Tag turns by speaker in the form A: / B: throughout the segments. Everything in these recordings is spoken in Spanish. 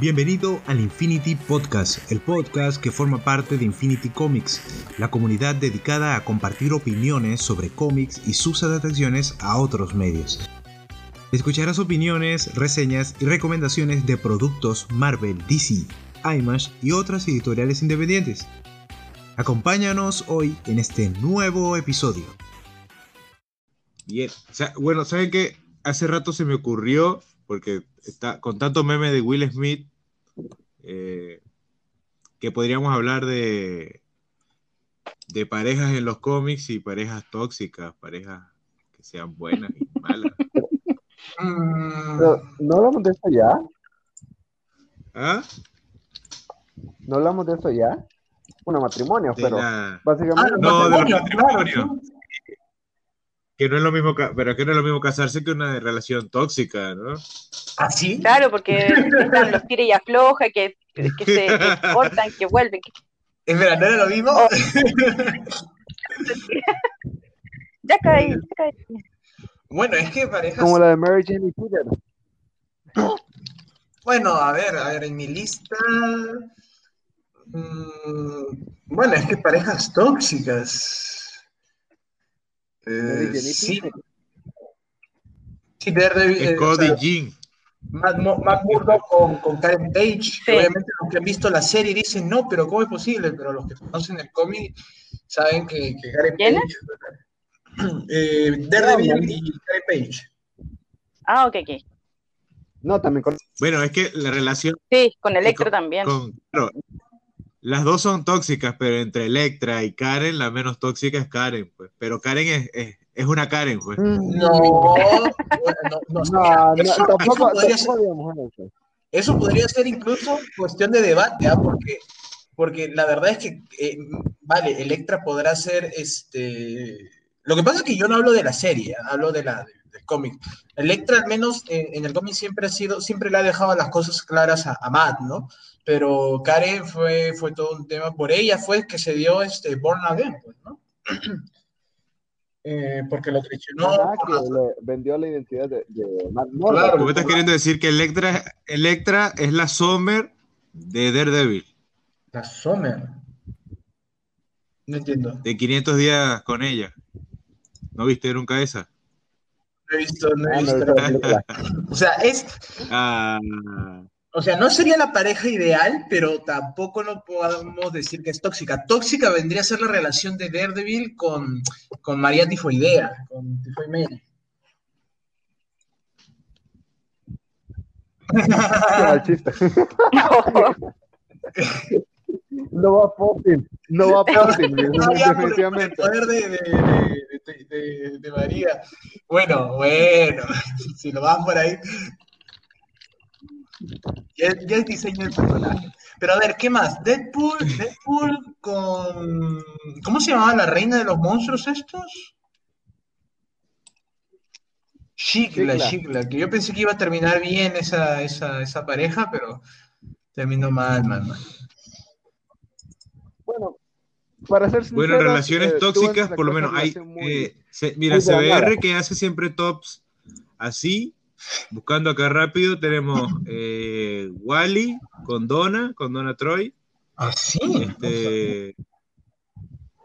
A: Bienvenido al Infinity Podcast, el podcast que forma parte de Infinity Comics, la comunidad dedicada a compartir opiniones sobre cómics y sus adaptaciones a otros medios. Escucharás opiniones, reseñas y recomendaciones de productos Marvel, DC, IMAX y otras editoriales independientes. Acompáñanos hoy en este nuevo episodio. Bien, bueno, ¿saben qué? Hace rato se me ocurrió, porque está con tanto meme de Will Smith, eh, que podríamos hablar de, de parejas en los cómics y parejas tóxicas, parejas que sean buenas y malas.
B: ¿No hablamos de eso ya?
A: ¿Ah?
B: ¿No hablamos de eso ya? Bueno, matrimonio, pero
A: básicamente... no, de matrimonio. Que no es lo mismo, pero que no es lo mismo casarse que una relación tóxica, ¿no?
C: ¿Ah, sí?
D: Claro, porque están los tira y afloja, que, que se cortan, que vuelven.
C: Es verdad, ¿no era lo mismo?
D: Oh. ya caí, ya caí.
C: Bueno, es que parejas.
B: Como la de Mary Jane y Peter.
C: Bueno, a ver, a ver, en mi lista. Mmm, bueno, es que parejas tóxicas. Eh, sí. Sí, Daredevil.
A: Eh, Cody Jean.
C: Matt, Matt Murdock con, con, Karen Page. Sí. Obviamente los que han visto la serie dicen, no, pero ¿cómo es posible? Pero los que conocen el cómic saben que, que Karen
D: ¿Quién
C: Page... Eh, Daredevil y Karen Page.
D: Ah, ok, ok.
B: No, también con...
A: Bueno, es que la relación...
D: Sí, con Electro también.
A: Con, claro, las dos son tóxicas, pero entre Electra y Karen, la menos tóxica es Karen, pues. Pero Karen es, es, es una Karen, pues.
C: No, no, no, no, eso, tampoco, eso, podría ser, incluso cuestión de debate, ¿ah? porque, porque la verdad es que, eh, vale, Electra podrá ser este lo que pasa es que yo no hablo de la serie, hablo de la, del cómic. Electra, al menos en, en el cómic, siempre ha sido, siempre le ha dejado las cosas claras a, a, Matt, ¿no? Pero Karen fue, fue todo un tema, por ella fue que se dio este Born Again, pues, ¿no? eh, porque lo traicionó.
B: Ah, que le vendió la identidad de, de Matt
A: Claro, ¿Tú me estás queriendo decir que Electra, Electra es la Summer de Daredevil?
C: La Summer. No entiendo.
A: De 500 días con ella. ¿No viste nunca esa?
C: No he visto, no he visto. o sea, es.
A: Ah.
C: O sea, no sería la pareja ideal, pero tampoco no podemos decir que es tóxica. Tóxica vendría a ser la relación de Daredevil con, con María Tifoidea, con Tifoid Mary.
B: No va a Poppin, no va a Poppin, definitivamente.
C: El poder de, de, de, de, María. Bueno, bueno, si lo vas por ahí. Ya, ya el diseño del personaje. Pero a ver, ¿qué más? Deadpool, Deadpool con. ¿Cómo se llamaba la reina de los monstruos estos? Shikla, Shikla, que yo pensé que iba a terminar bien esa, esa, esa pareja, pero terminó mal, mal, mal.
B: Bueno, para ser sincero,
A: Bueno, relaciones eh, tóxicas, por lo menos hay. Muy, eh, se, mira, CBR que hace siempre tops así, buscando acá rápido, tenemos eh, Wally con Donna, con Donna Troy.
C: Así.
A: Este,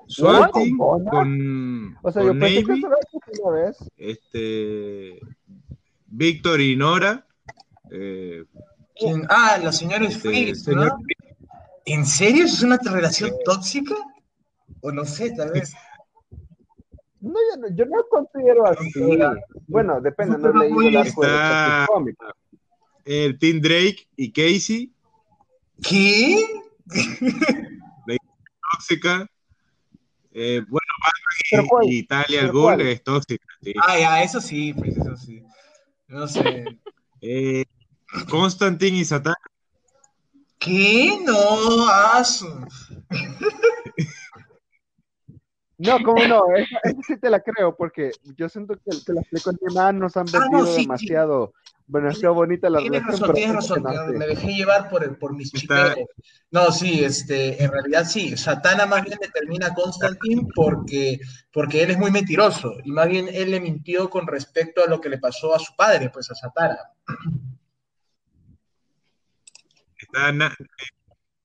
A: Swanting con,
B: o sea,
A: con
B: yo
A: Navy.
B: Que una vez.
A: Este, Víctor y Nora. Eh,
C: ¿Quién? Ah, los señores
A: este,
C: Fritz,
A: señor
C: ¿no? ¿En serio es una relación tóxica? O no sé, tal vez.
B: No, yo no, yo no considero así. Bueno, depende, no he leído el arco
A: Está-
B: de
A: el Tim Drake y Casey,
C: ¿Qué?
A: tóxica. Eh, bueno. Batman y Italia al
B: ¿Pero
A: Ghoul
B: cuál?
A: es tóxica. sí.
C: Ah, ya, eso sí, pues eso sí. No sé.
A: Eh, Constantine y Satán.
C: ¿Qué? No, asu.
B: No, ¿cómo no? Esa, esa sí te la creo, porque yo siento que, que las películas animadas nos han
C: Ah, no,
B: vendido
C: sí, sí.
B: demasiado, demasiado bonita la
C: Tienes
B: relación.
C: razón, tienes razón. Me dejé llevar por, el- por mis
A: Está-
C: chipeos. No, sí, este, en realidad sí. Satana más bien determina a Constantine porque, porque él es muy mentiroso. Y más bien él le mintió con respecto a lo que le pasó a su padre, pues a Satana.
A: está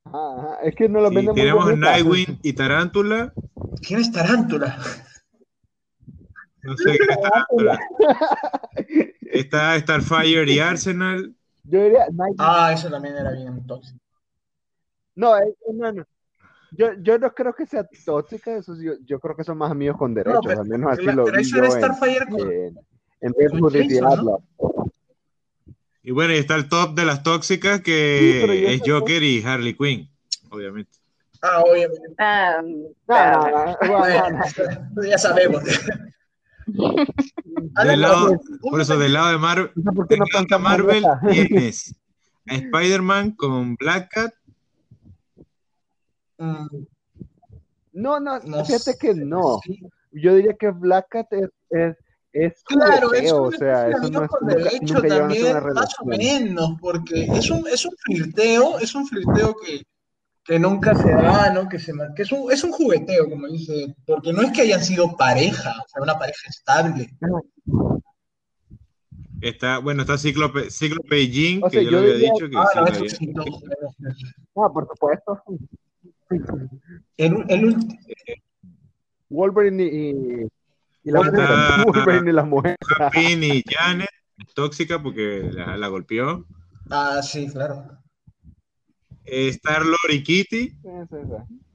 B: Ajá, es que no lo
A: sí, Tenemos Nightwing y Tarántula.
C: ¿Quién es Tarántula?
A: No sé qué es Tarántula. está Starfire y Arsenal.
C: Yo diría Ah, eso también era bien tóxico.
B: No, eh, no, no. Yo, yo no creo que sea tóxica, eso yo, yo creo que son más amigos con derechos, al menos así lo
C: pero eso era Starfire con, en,
B: en,
A: Y bueno, y está el top de las tóxicas que es Joker y Harley Quinn, obviamente.
C: Ah, obviamente. Ah, ya sabemos.
A: del lado, por eso, del lado de Marvel, no Marvel tienes a Spider-Man con Black Cat
B: Mm. No, no, fíjate que no. Yo diría que Black Cat es, es, es
C: claro, es o sea, eso no es con derecho también, más o menos, porque es un, es un flirteo, es un flirteo que, que nunca se da, ¿no? Que, se, que es, un, es un jugueteo, como dice, porque no es que hayan sido pareja, o sea, una pareja estable.
A: Está, bueno, está Cíclope, Cíclope y Jean, que yo, le había dicho que ah, sí,
B: no, no, por supuesto.
C: El, el,
B: Wolverine y, y la mujer. Wolverine y la mujer.
A: y Janet, tóxica porque la, la, golpeó.
C: Ah, sí, claro.
A: Star-Lord y Kitty.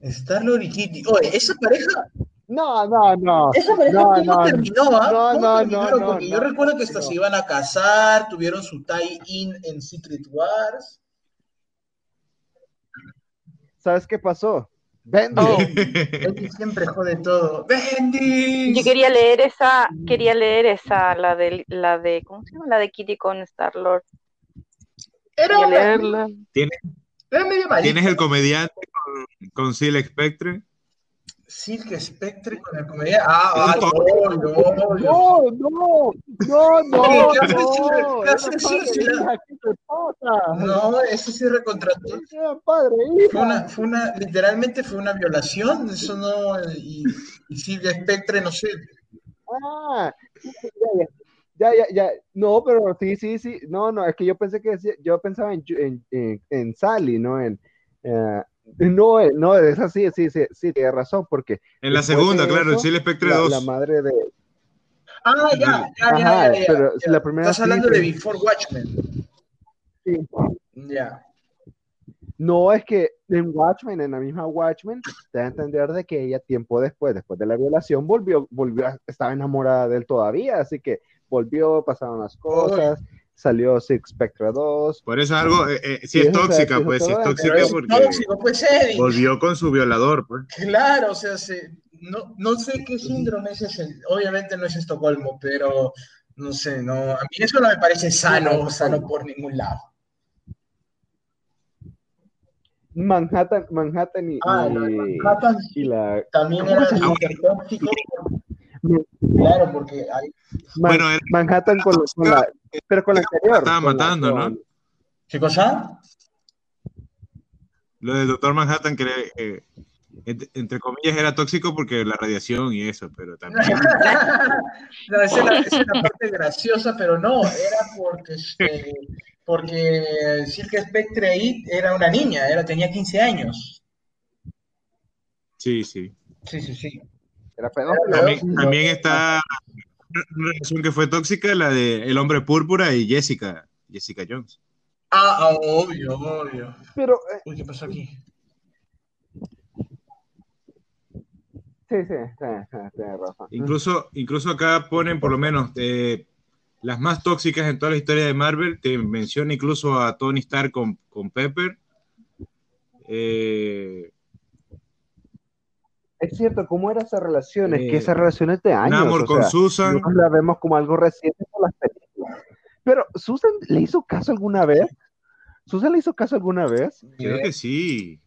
C: Star-Lord y Kitty. Oye, esa pareja.
B: No, no, no.
C: Esa pareja
B: no,
C: ¿cómo
B: no,
C: terminó, ¿ah?
B: No, no,
C: terminó?
B: no,
C: Porque yo recuerdo que estos se iban a casar, tuvieron su tie-in en Secret Wars.
B: ¿sabes qué pasó?
C: Bendy. Oh. siempre jode todo. Bendy.
D: Yo quería leer esa, quería leer esa, la de, la de, ¿cómo se llama? La de Kitty con Star Lord.
C: Era
A: leerla. ¿Tienes, ¿Tienes el comediante con, con Seal Spectre?
C: Silk Spectre con la comedia. Ah, ah no, no,
B: no, no, no, no, no.
C: No, eso sí recontrató.
B: Padre,
C: fue una, fue una, literalmente fue una violación, eso no, y, y Silk Spectre, no sé.
B: Ah, ya, ya, ya, no, pero sí, sí, sí, no, no, es que yo pensé que yo pensaba en, en, en, en Sally, ¿no? En, uh, no, eh, no, es así, sí, sí, sí, tiene razón, porque.
A: En la segunda, claro, el Chile Spectre 2.
B: La madre de.
C: Ah, ya, ya, ya, ya, Pero La primera Estás hablando de Before Watchmen.
B: Sí.
C: Ya.
B: No, es que en Watchmen, en la misma Watchmen, te da a entender de que ella tiempo después, después de la violación, volvió, volvió, estaba enamorada de él todavía, así que volvió, pasaron las cosas salió Six Spectre 2.
A: Por eso algo, eh, eh, si es tóxica, pues, si es tóxica porque
C: tóxico, pues,
A: volvió con su violador, pues.
C: Claro, o sea, no, no sé qué síndrome es ese, obviamente no es Estocolmo, pero no sé, no, a mí eso no me parece sano, sano por ningún lado.
B: Manhattan, Manhattan y,
C: ah, Manhattan,
B: y la
C: también era tóxico. Claro, porque hay...
B: bueno, Manhattan con, con la, pero con la anterior.
A: Estaba matando, ¿no?
C: ¿Qué cosa?
A: Lo del Doctor Manhattan, que eh, entre, comillas era tóxico porque la radiación y eso, pero también.
C: no, esa es la, parte graciosa, pero no, era porque, este, porque Silke Spectre ahí era una niña, era, tenía 15 años.
A: Sí, sí.
C: Sí, sí, sí.
B: Era
A: también, también está una relación que fue tóxica, la de El Hombre Púrpura y Jessica, Jessica Jones.
C: Ah, ah obvio, obvio.
B: Pero,
C: eh, Uy, ¿qué pasó aquí?
B: Sí, sí, sí, sí razón.
A: Incluso, incluso acá ponen por lo menos eh, las más tóxicas en toda la historia de Marvel, te menciona incluso a Tony Stark con, con Pepper. Eh,
B: es cierto, ¿cómo era esa relación? Es que esa relación es de años.
A: amor con Susan.
B: la vemos como algo reciente por las películas. Pero, ¿Susan le hizo caso alguna vez? ¿Susan le hizo caso alguna vez?
A: Creo que sí.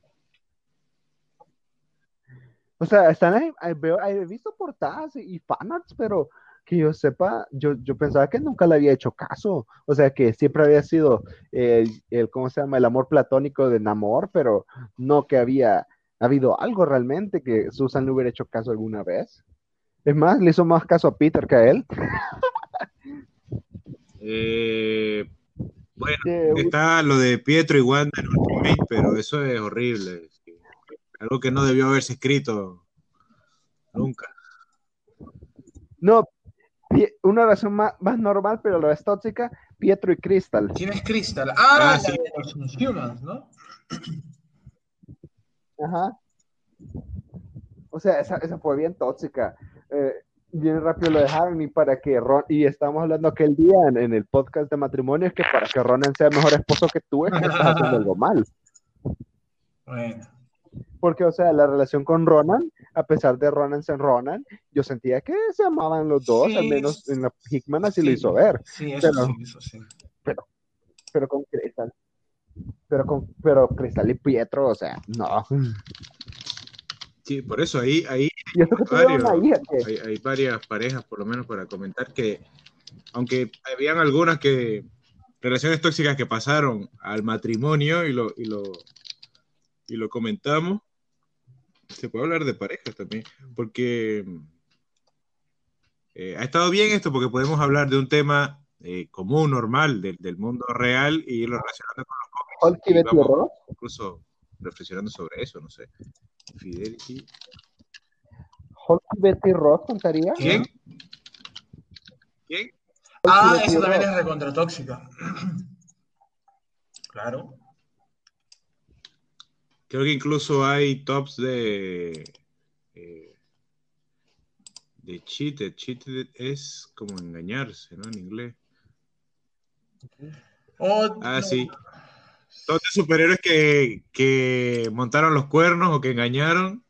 B: O sea, están ahí, veo, he visto portadas y fanarts, pero que yo sepa, yo, yo pensaba que nunca le había hecho caso. O sea, que siempre había sido el, el, ¿cómo se llama? El amor platónico de Namor, pero no que había ¿Ha habido algo realmente que Susan le hubiera hecho caso alguna vez? Es más, le hizo más caso a Peter que a él.
A: Eh, Bueno, está lo de Pietro y Wanda en Ultimate, pero eso es horrible. Algo que no debió haberse escrito nunca.
B: No, una razón más, normal, pero lo es tóxica, Pietro y Crystal.
C: ¿Quién es Crystal? Ah, ah sí. de los Humans, ¿no?
B: Ajá. O sea, esa, esa fue bien tóxica. Eh, bien rápido lo dejaron y para que Ron, y estamos hablando aquel día en, el podcast de matrimonio, es que para que Ronan sea mejor esposo que tú, es que estás haciendo algo mal.
C: Bueno.
B: Porque, o sea, la relación con Ronan, a pesar de Ronan ser Ronan, yo sentía que se amaban los dos, al menos en la Hickman así lo hizo ver.
C: Sí, eso pero, sí, eso sí.
B: Pero, pero con Crystal. Pero con, pero Crystal y Pietro, o sea, no.
A: Sí, por eso ahí, ahí hay, varias parejas, por lo menos, para comentar que, aunque habían algunas que relaciones tóxicas que pasaron al matrimonio y lo, y lo, y lo comentamos, se puede hablar de parejas también, porque eh, ha estado bien esto, porque podemos hablar de un tema eh, común, normal, del mundo real y lo relacionando con
B: los cómics.
A: incluso reflexionando sobre eso, no sé. Fidelity.
B: Hulk Betty Ross contaría.
A: ¿Quién? ¿Quién?
C: Ah, eso también es recontratóxica. claro.
A: Creo que incluso hay tops de. Eh, de cheated. Cheated es como engañarse, ¿no? En inglés.
C: Oh,
A: ah, sí. Todos superhéroes que, que montaron los cuernos o que engañaron.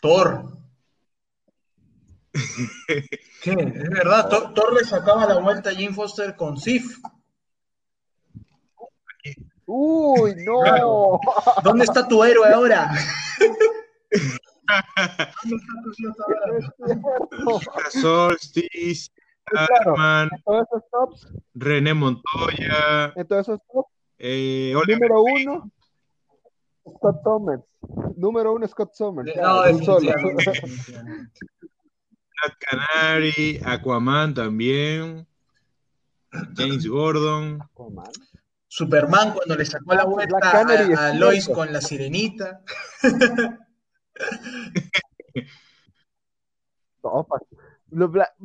C: Thor. ¿Qué? Es verdad, Thor, le sacaba la vuelta a Jim Foster con Sif.
B: Uy, no.
C: ¿Dónde está tu héroe ahora?
A: Solstice, René Montoya.
B: En todos esos tops eh, Número uno, Scott Thomas. Número uno, Scott Thomas. No,
C: es solo.
A: Canary, Aquaman también. James Gordon.
C: Aquaman. Superman cuando le sacó la vuelta a, a Lois con la sirenita.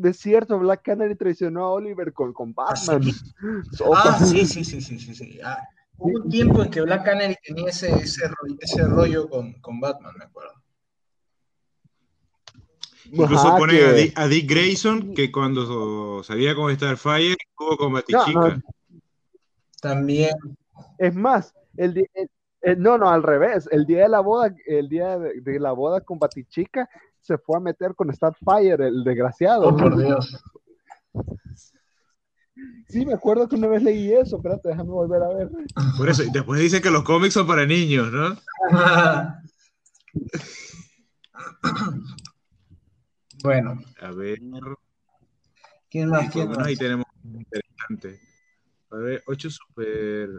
B: es cierto, Black Canary traicionó a Oliver con, con
C: ¿Ah, Batman. Ah, sí, sí, sí, sí, sí. sí. Ah, hubo un tiempo en que Black Canary tenía ese, ese, ese rollo con, con, Batman, me acuerdo.
A: Incluso pone a, Dick, Grayson, que cuando salía con Starfire, estuvo con Batichica.
C: También.
B: Es más, el, no, no, al revés. El día de la boda, el día de, de la boda con Batichica, se fue a meter con Starfire, el desgraciado.
C: Oh, por Dios.
B: Sí, me acuerdo que una vez leí eso, espérate, déjame volver a ver.
A: Por eso, y después dicen que los cómics son para niños, ¿no?
C: bueno.
A: A ver.
C: ¿Quién más? ¿Quién más?
A: Ahí tenemos interesante. A ver, ocho super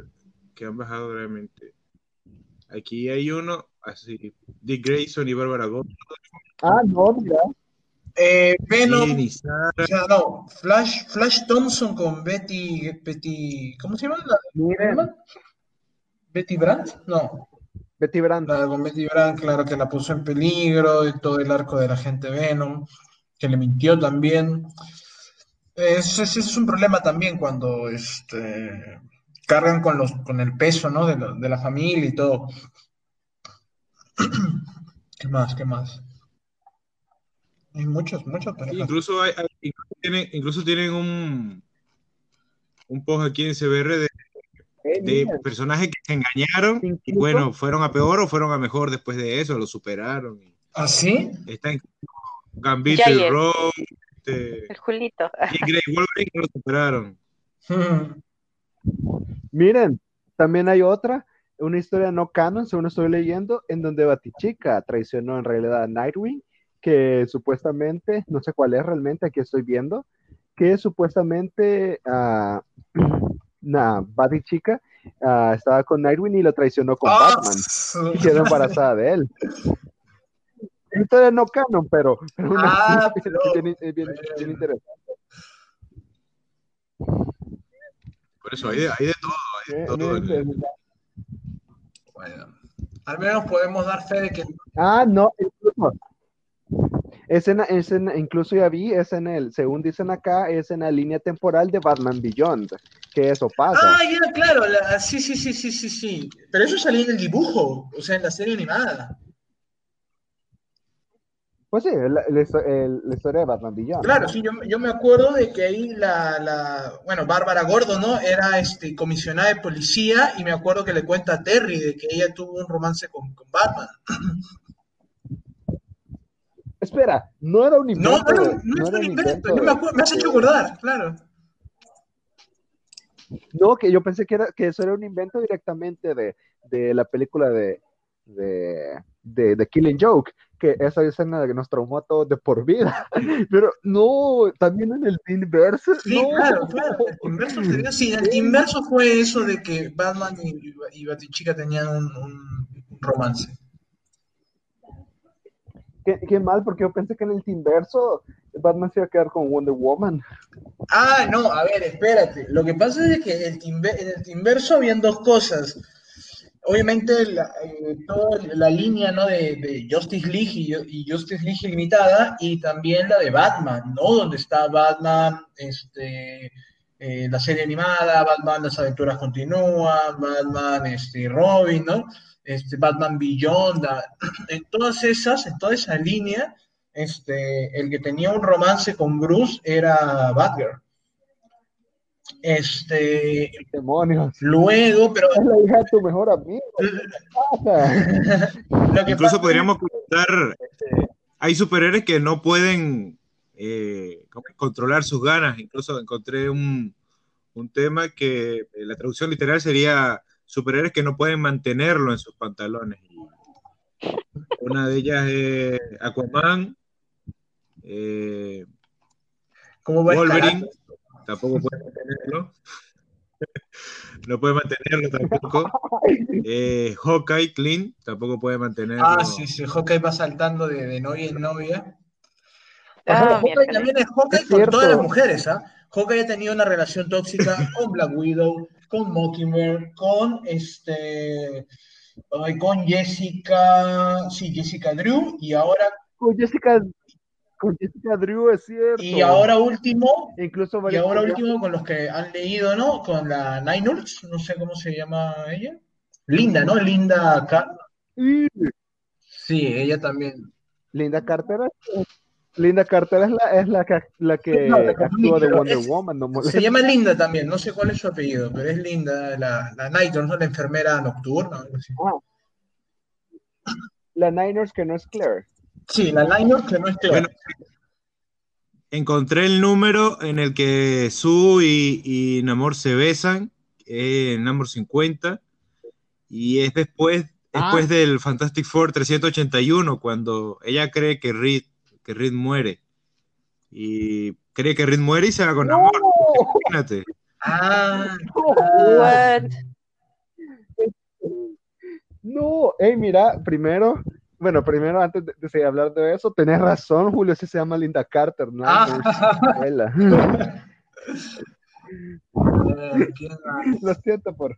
A: que han bajado realmente. Aquí hay uno, así, Dick Grayson y Barbara Gordon.
B: Ah, no, mira.
C: Eh, Venom, o sea, no, Flash, Flash Thompson con Betty, Betty, ¿cómo se llama? La, Betty Brandt, no.
B: Betty Brandt.
C: con Betty Brandt, claro que la puso en peligro, y todo el arco de la gente Venom, que le mintió también. Ese es un problema también cuando este, cargan con, los, con el peso ¿no? de, de la familia y todo. ¿Qué más? ¿Qué más? Hay muchos, muchos
A: Incluso, hay, incluso, tienen, un, un post aquí en CBR de, de personajes que se engañaron y bueno, fueron a peor o fueron a mejor después de eso, lo superaron.
C: ¿Ah, sí?
A: Están Gambito y Rogue. Este,
D: el Julito.
A: Y Grey Wolverine lo superaron.
B: Miren, también hay otra, una historia no canon, según estoy leyendo, en donde Batichica traicionó en realidad a Nightwing que supuestamente, no sé cuál es realmente, aquí estoy viendo, que supuestamente uh, nah, Buddy Chica uh, estaba con Nightwing y lo traicionó con ah, Batman. y quedó embarazada de él. Esto no canon, pero, pero una, ah, bien, bien, interesante.
A: Por eso hay de, hay de todo,
C: todo Bueno, al menos podemos dar fe de que...
B: Ah, no, incluso, es en, es incluso ya vi, es en el, según dicen acá, es en la línea temporal de Batman Beyond, que eso pasa.
C: Ah, ya, claro, sí, sí, sí, sí, sí, sí. Pero eso salía en el dibujo, o sea, en la serie animada.
B: Pues sí, la, historia de Batman Beyond.
C: Claro, sí, yo, me acuerdo de que ahí la, bueno, Bárbara Gordo, ¿no? Era este, comisionada de policía y me acuerdo que le cuenta a Terry de que ella tuvo un romance con, con Batman.
B: Espera, no era un invento.
C: No, no, no, era un invento. me, acuerdo, me has hecho acordar, claro.
B: No, que yo pensé que, era, que eso era un invento directamente de, de la película de, de, de, Killing Joke, que esa escena que nos traumó a todos de por vida. Pero no, también en el inverso.
C: Sí, claro, claro. El inverso sería, sí, el inverso fue eso de que Batman y, y Batichica tenían un, un romance.
B: Qué, mal, porque yo pensé que en el Timverso Batman se iba a quedar con Wonder Woman.
C: Ah, no, a ver, espérate. Lo que pasa es que en el Timverso habían dos cosas. Obviamente, la, eh, toda la línea ¿no? de, Justice League y, Justice League Limitada, y también la de Batman, ¿no? Donde está Batman, este, eh, la serie animada, Batman, las aventuras continúan, Batman, este, Robin, ¿no? este, Batman Beyond, en todas esas, en toda esa línea, este, el que tenía un romance con Bruce era Batgirl. Este,
B: demonios.
C: Luego, pero
B: es la hija de tu mejor amigo.
A: Incluso podríamos contar, hay superhéroes que no pueden eh, controlar sus ganas. Incluso encontré un, un tema que eh, la traducción literal sería superhéroes que no pueden mantenerlo en sus pantalones. Una de ellas es Aquaman, eh, Wolverine, tampoco puede mantenerlo. no puede mantenerlo tampoco. Eh, Hawkeye, Clint, tampoco puede mantenerlo.
C: Ah, sí, sí, Hawkeye va saltando de, novia en novia. Ah, Hawkeye también es Hawkeye con todas las mujeres, ¿ah? Hawkeye ha tenido una relación tóxica con Black Widow, con Mockingbird, con este, con Jessica, sí, Jessica Drew, y ahora
B: con Jessica, con Jessica Drew es cierto.
C: Y ahora último,
B: incluso
C: y ahora último con los que han leído, ¿no? Con la Niners, no sé cómo se llama ella, Linda, ¿no? Linda Carter. Sí, ella también.
B: Linda Carter Linda Carter es la, es la que, la que actúa de Wonder Woman. No
C: se llama Linda también, no sé cuál es su apellido, pero es Linda, la, la Niners, ¿no? la enfermera nocturna. Ah.
B: La Niners que no es Claire.
C: Sí, la Niners que no es Claire.
A: encontré el número en el que Sue y, y Namor se besan, en Namor 50, y es después, después ah. del Fantastic Four 381, cuando ella cree que Reed que Reed muere. Y cree que Reed muere y se va con amor. Imagínate.
C: Ah,
B: No, hey, mira, primero, bueno, primero antes de, hablar de eso, tenés razón, Julio, si se llama Linda Carter, ¿no? Ah. Lo siento por.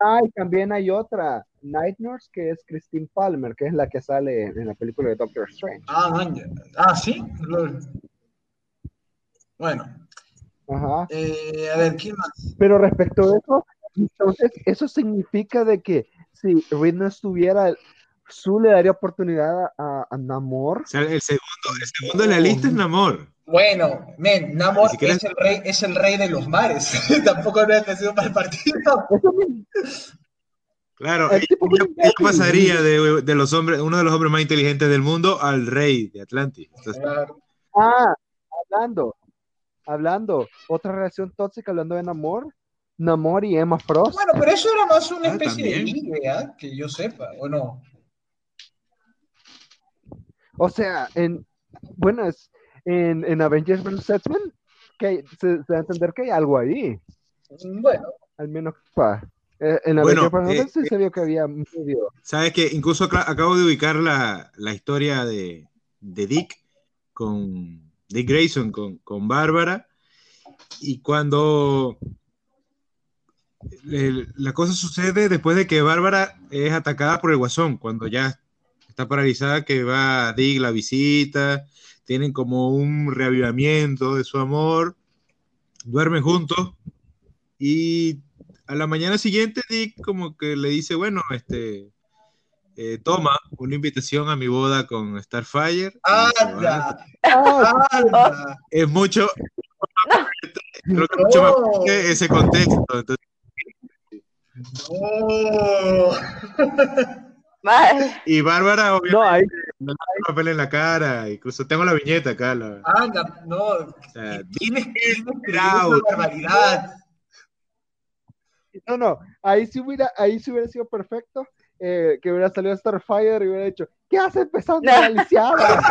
B: Ah, y también hay otra, Night Nurse, que es Christine Palmer, que es la que sale en la película de Doctor Strange.
C: Ah, ah sí. Bueno.
B: Ajá.
C: Eh, a ver, ¿quién más?
B: Pero respecto a eso, entonces, eso significa de que si Reed no estuviera, Su le daría oportunidad a, Namor.
A: O sea, el segundo, el segundo en la lista es Namor.
C: Bueno, men, Namor es, el rey, es el rey de los mares. Tampoco habría que sido para el partido.
A: Claro, ¿qué pasaría de, los hombres, uno de los hombres más inteligentes del mundo al rey de Atlantis?
B: Ah, hablando, hablando, otra relación tóxica hablando de Namor, Namor y Emma Frost.
C: Bueno, pero eso era más una ah, especie de idea, que yo sepa, ¿o no?
B: O sea, en, bueno, es, en, en Avengers vs. X-Men, que se, se, va a entender que hay algo ahí.
C: Bueno.
B: Al menos pa. Eh, en Avengers vs. Eh, X-Men se vio que había medio.
A: Sabes que incluso acabo de ubicar la, la historia de, de, Dick con Dick Grayson con, con Bárbara. Y cuando la cosa sucede después de que Bárbara es atacada por el guasón, cuando ya está paralizada, que va Dick la visita, tienen como un reavivamiento de su amor, duermen juntos y a la mañana siguiente Dick como que le dice, bueno, este, eh, toma una invitación a mi boda con Starfire. Es mucho, mucho más que ese contexto. Y Bárbara, obviamente, no, hay... papel en la cara, incluso tengo la viñeta acá. La...
C: Anda, no, o sea, tienes que barbaridad.
B: No, no, ahí sí hubiera, ahí sí hubiera sido perfecto eh, que hubiera salido Starfire y hubiera dicho, ¿qué hace empezando la lisiada?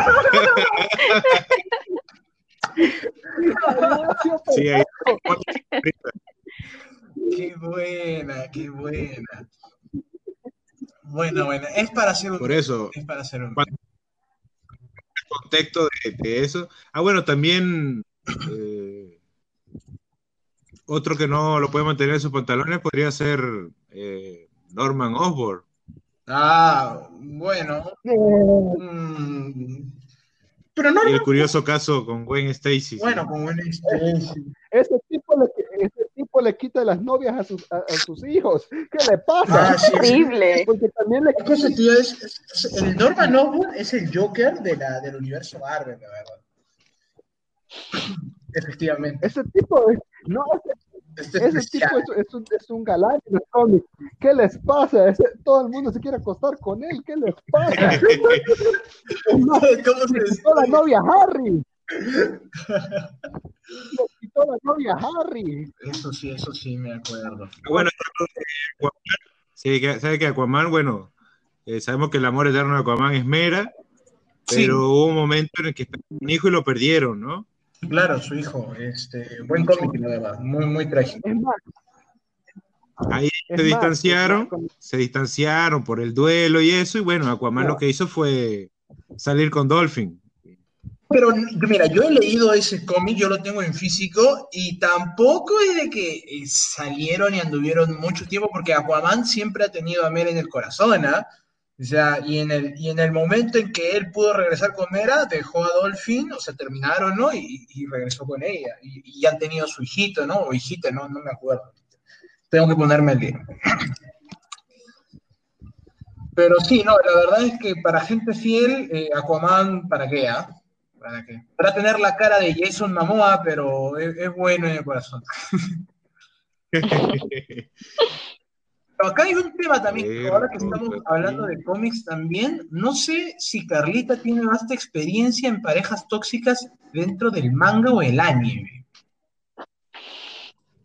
C: sí, ahí. Qué buena, qué buena. Bueno, bueno, es para hacer un.
A: Por eso.
C: Es para hacer un.
A: El contexto de, eso. Ah, bueno, también. Eh, otro que no lo puede mantener en sus pantalones podría ser eh, Norman Osborn.
C: Ah, bueno. Mm. Pero no,
A: y el curioso caso con Gwen Stacy.
C: Bueno, con Gwen Stacy.
B: Ese tipo le, ese tipo le quita las novias a sus, a, sus hijos. ¿Qué le pasa?
D: Ah, es horrible.
B: Porque también le
C: quita... tío, es, es, el Norman Osborn es el Joker de la, del universo Marvel, la verdad. Efectivamente.
B: Ese tipo es, no, ese, ese tipo es, es, un, es un galán en los cómics. ¿Qué les pasa? Ese, todo el mundo se quiere acostar con él. ¿Qué les pasa? ¿Cómo se quitó la novia Harry. Le quitó la novia Harry.
C: Eso sí, eso sí me acuerdo.
A: Bueno, sí, sabe que Aquaman, bueno, eh, sabemos que el amor eterno de Aquaman es Mera, pero sí. hubo un momento en el que un hijo y lo perdieron, ¿no?
C: Claro, su hijo, este, buen cómic, la verdad, muy, muy trágico.
A: Ahí se distanciaron, se distanciaron por el duelo y eso, y bueno, Aquaman lo que hizo fue salir con Dolphin.
C: Pero mira, yo he leído ese cómic, yo lo tengo en físico, y tampoco es de que eh, salieron y anduvieron mucho tiempo, porque Aquaman siempre ha tenido a Mera en el corazón, ¿ah? O sea, y en, el, y en el momento en que él pudo regresar con Mera, dejó a Dolphin, o sea, terminaron, ¿no? Y, y regresó con ella. Y, y, han tenido su hijito, ¿no? O hijita, no, no me acuerdo. Tengo que ponerme el día. Pero sí, no, la verdad es que para gente fiel, eh, Aquaman, ¿para qué? Ah? ¿Para qué? Para tener la cara de Jason Momoa, pero es, es bueno en el corazón. Pero acá hay un tema también, ahora que estamos hablando de cómics también, no sé si Carlita tiene vasta experiencia en parejas tóxicas dentro del manga o el anime.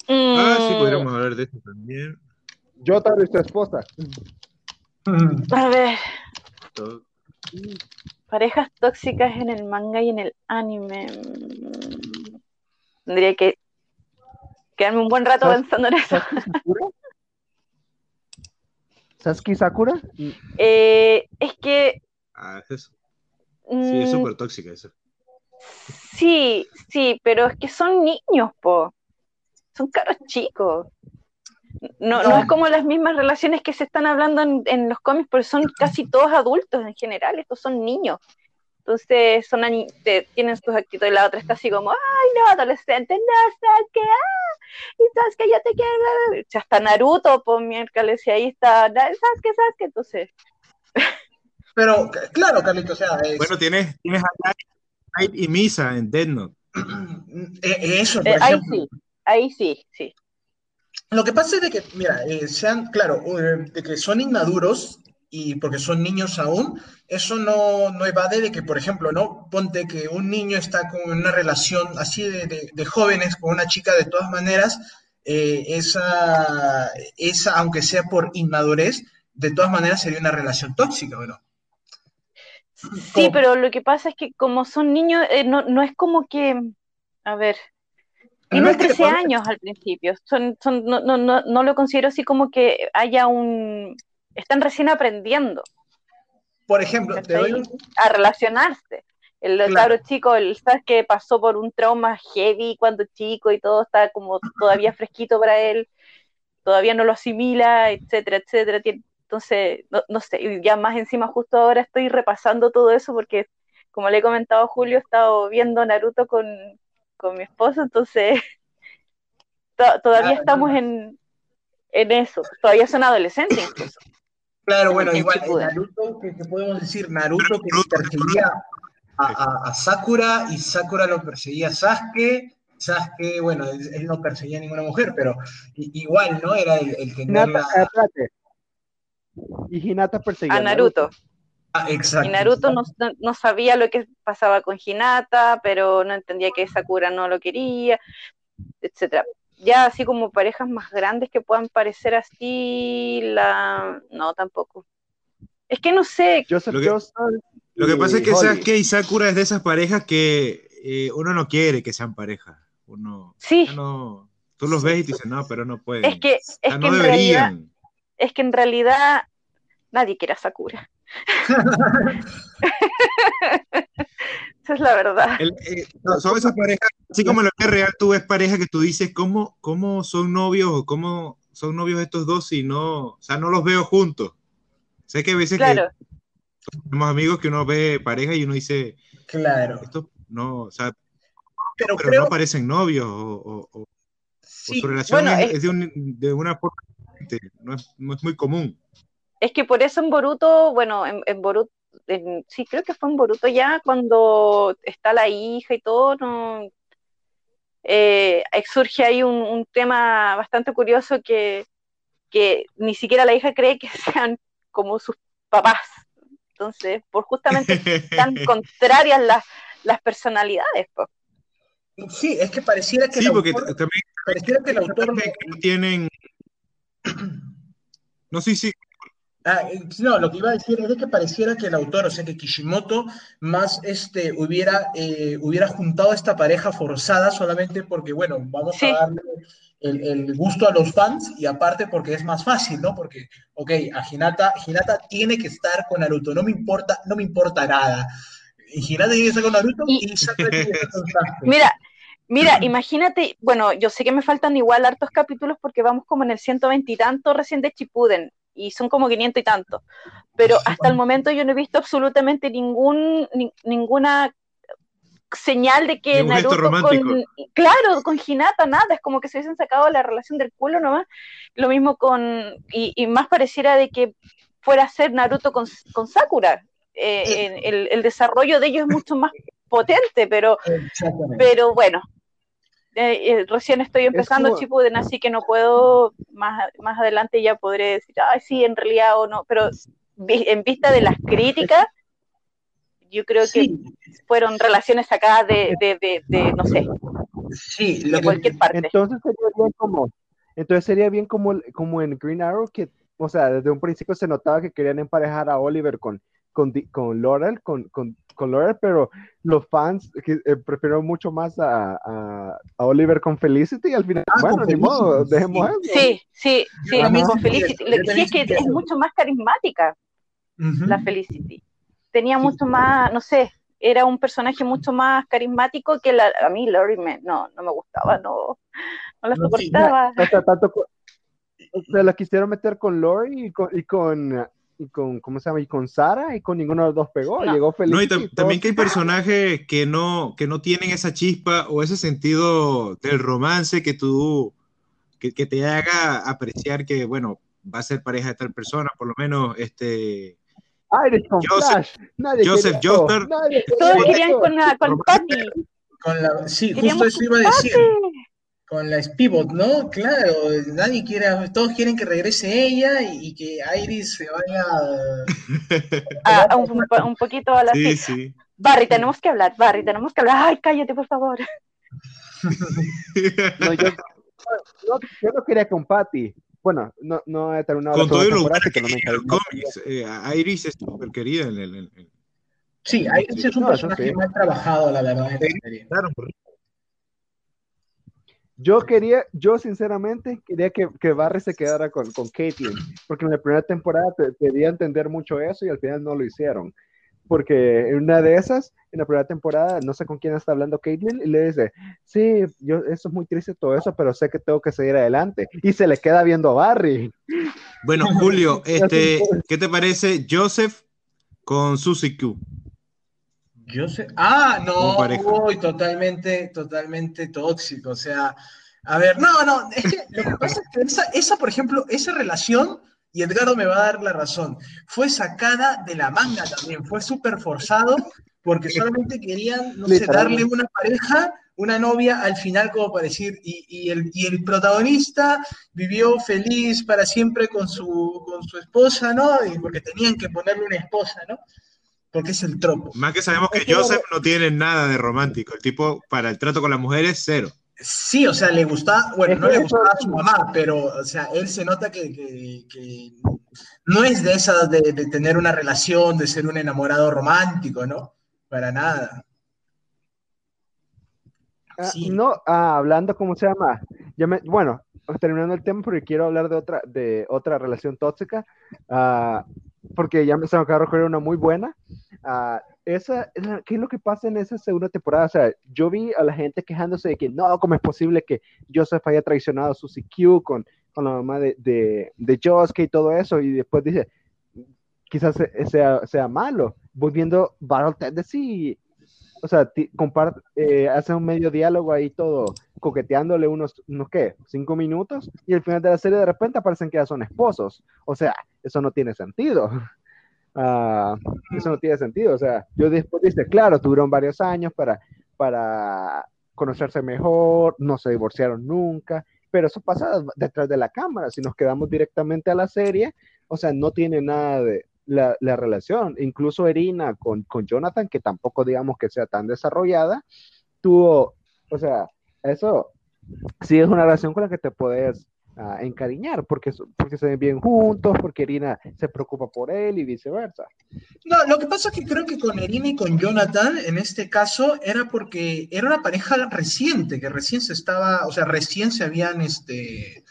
A: Ah, sí, podríamos hablar de eso también.
B: Yo tal vez tu esposa.
D: A ver. Parejas tóxicas en el manga y en el anime. Tendría que quedarme un buen rato pensando en eso.
B: ¿Sasuke Sakura?
D: Eh, es que.
A: Ah, es eso. Sí, es súper tóxica eso.
D: Sí, sí, pero es que son niños, po. Son caros chicos. No, no, es como las mismas relaciones que se están hablando en, en, los cómics, porque son casi todos adultos en general, estos son niños. Entonces son te, tienen sus actitudes, la otra está así como, ay, no, adolescente, no, sabes que, ah, y sabes que yo te quiero, ya está Naruto, pues miércoles, y ahí está, sabes que, sabes que, entonces.
C: Pero, claro, Carlito, o sea, es...
A: Bueno, tienes, tienes a Light y Misa en Dead Note.
C: Eh, eso, por
D: eh, ahí sí, ahí sí, sí.
C: Lo que pasa es de que, mira, eh, sean, claro, de que son inmaduros, y porque son niños aún, eso no, no, evade de que, por ejemplo, ¿no? Ponte que un niño está con una relación así de, de, de jóvenes con una chica, de todas maneras, eh, esa, esa, aunque sea por inmadurez, de todas maneras sería una relación tóxica, ¿no?
D: Sí, pero lo que pasa es que como son niños, eh, no, no, es como que, a ver, tienen 13 años al principio, son, son, no, no, no, no lo considero así como que haya un están recién aprendiendo.
C: Por ejemplo, te doy un...
D: a relacionarse. El claro. cabro chico, el sabes que pasó por un trauma heavy cuando chico y todo está como todavía fresquito para él. todavía no lo asimila, etcétera, etcétera. Entonces, no, sé, ya más encima justo ahora estoy repasando todo eso porque, como le he comentado a Julio, he estado viendo Naruto con, mi esposo, entonces todavía estamos en, en eso, todavía son adolescentes incluso.
C: Claro, bueno, igual, Naruto, ¿qué, podemos decir? Naruto que perseguía a, Sakura y Sakura lo perseguía a Sasuke. Sasuke, bueno, él, no perseguía a ninguna mujer, pero igual, ¿no? Era el, el tener
B: Y Hinata perseguía
D: a Naruto.
C: Ah, exacto.
D: Y Naruto no, no, sabía lo que pasaba con Hinata, pero no entendía que Sakura no lo quería, etcétera ya así como parejas más grandes que puedan parecer así, la no tampoco. Es que no sé.
A: lo, que, pasa es que Sasuke y Sakura es de esas parejas que eh, uno no quiere que sean parejas. Uno,
D: sí.
A: tú los ves y te dices, no, pero no pueden.
D: Es que, es que en realidad, es que en realidad nadie quiere a Sakura. Esa es la verdad.
A: Eh, son esas parejas, así como en la vida real tú ves parejas que tú dices, ¿cómo, cómo son novios o cómo son novios estos dos si no, o sea, no los veo juntos? Sé que a veces que tenemos amigos que uno ve pareja y uno dice,
C: claro.
A: Esto no, o sea, pero, no parecen novios o, su relación es, de, una forma no es, no es muy común.
D: Es que por eso en Boruto, bueno, en, en Boruto sí, creo que fue en Boruto ya, cuando está la hija y todo, no, eh, surge ahí un, tema bastante curioso que, que ni siquiera la hija cree que sean como sus papás. Entonces, por justamente tan contrarias las, las personalidades.
C: Sí, es que pareciera que,
A: sí, porque también,
C: pareciera que el autor
A: tienen... No, sí, sí,
C: Ah, eh, no, lo que iba a decir es que pareciera que el autor, o sea, que Kishimoto más este, hubiera, eh, hubiera juntado esta pareja forzada solamente porque, bueno, vamos a darle el, gusto a los fans y aparte porque es más fácil, ¿no? Porque, ok, a Hinata, Hinata tiene que estar con Naruto, no me importa, no me importa nada. Hinata tiene que estar con Naruto y, Sasuke.
D: Mira, Mira, imagínate, bueno, yo sé que me faltan igual hartos capítulos porque vamos como en el 120 y tanto recién de Chipuden y son como 500 y tanto. Pero hasta el momento yo no he visto absolutamente ningún, ninguna señal de que Naruto con, claro, con Hinata nada, es como que se hubiesen sacado la relación del culo nomás, lo mismo con, y, más pareciera de que fuera a ser Naruto con, con Sakura, eh, el, el, desarrollo de ellos es mucho más potente, pero, pero bueno, eh, eh, recién estoy empezando Chipuden, así que no puedo, más, más adelante ya podré decir, ay, sí, en realidad o no, pero en vista de las críticas, yo creo que fueron relaciones sacadas de, de, de, no sé,
C: sí,
D: de cualquier parte.
B: Entonces sería bien como, entonces sería bien como, como en Green Arrow, que, o sea, desde un principio se notaba que querían emparejar a Oliver con, con, con Laurel, con, con color, pero los fans que, eh, prefirieron mucho más a, a, Oliver con Felicity y al final, ah, bueno, ni modo, dejemos
D: eso. Sí, sí, sí, con Felicity. Sí, es que es mucho más carismática la Felicity. Tenía mucho más, no sé, era un personaje mucho más carismático que la, a mí Lori me, no, no me gustaba, no, no la soportaba.
B: se la quisieron meter con Lori y con, y con y con, ¿cómo se llama? Y con Sara y con ninguno de los dos pegó, llegó feliz.
A: No, y, también que hay personajes que no, que no tienen esa chispa o ese sentido del romance que tú, que, que, te haga apreciar que, bueno, va a ser pareja de tal persona, por lo menos, este...
B: con Joseph,
A: Joseph Joestar.
D: Todos querían con, con Patty.
C: Con la, sí, justo eso iba a decir con la Spivot, ¿no? Claro, nadie quiere, todos quieren que regrese ella y, que Iris se vaya
D: a, un, poquito a la sí, sí. Barry, tenemos que hablar, Barry, tenemos que hablar. Ay, cállate, por favor.
B: no, yo, no quería con Patty. Bueno, no, no he terminado
A: con todo lo bueno que, no me los cómics, eh, Iris es súper querida en el,
C: Sí, Iris es un personaje más trabajado, la verdad. Claro,
B: yo quería, yo sinceramente quería que, que Barry se quedara con, con Caitlyn, porque en la primera temporada te, pedía entender mucho eso y al final no lo hicieron. porque en una de esas, en la primera temporada, no sé con quién está hablando Caitlyn, y le dice, sí, yo, eso es muy triste todo eso, pero sé que tengo que seguir adelante. Y se le queda viendo a Barry.
A: Bueno, Julio, este, ¿qué te parece Joseph con Susie Q?
C: Joseph, ah, no, uy, totalmente, totalmente tóxico, o sea, a ver, no, no, es que lo que pasa es que esa, esa, por ejemplo, esa relación y Edgardo me va a dar la razón. Fue sacada de la manga también, fue súper forzado porque solamente querían, no sé, darle una pareja, una novia al final como para decir, y, el, y el protagonista vivió feliz para siempre con su, con su esposa, ¿no? Y porque tenían que ponerle una esposa, ¿no? Porque es el tropo.
A: Más que sabemos que Joseph no tiene nada de romántico, el tipo para el trato con las mujeres, cero.
C: Sí, o sea, le gustaba, bueno, no le gustaba a su mamá, pero, o sea, él se nota que, no es de esa de, tener una relación, de ser un enamorado romántico, ¿no? Para nada.
B: Ah, no, ah, hablando, ¿cómo se llama? Ya me, bueno, terminando el tema porque quiero hablar de otra, de otra relación tóxica, ah, porque ya me se me acaba de recordar una muy buena esa, ¿qué es lo que pasa en esa segunda temporada? O sea, yo vi a la gente quejándose de que no, ¿cómo es posible que Joseph haya traicionado a Susie Q con, con la mamá de, de, de Josuke y todo eso? Y después dice, quizás sea, sea malo. Volviendo Battle Tennessee, o sea, comparte, eh, hace un medio diálogo ahí todo, coqueteándole unos, unos, ¿qué? Cinco minutos, y al final de la serie de repente aparecen que ya son esposos. O sea, eso no tiene sentido. Ah, eso no tiene sentido. O sea, yo después dice, claro, tuvieron varios años para, para conocerse mejor, no se divorciaron nunca, pero eso pasa detrás de la cámara. Si nos quedamos directamente a la serie, o sea, no tiene nada de la, la relación. Incluso Erina con, con Jonathan, que tampoco digamos que sea tan desarrollada, tuvo, o sea, eso sí es una relación con la que te puedes encariñar, porque, porque se ven bien juntos, porque Irina se preocupa por él y viceversa.
C: No, lo que pasa es que creo que con Irina y con Jonathan, en este caso, era porque era una pareja reciente, que recién se estaba, o sea, recién se habían este,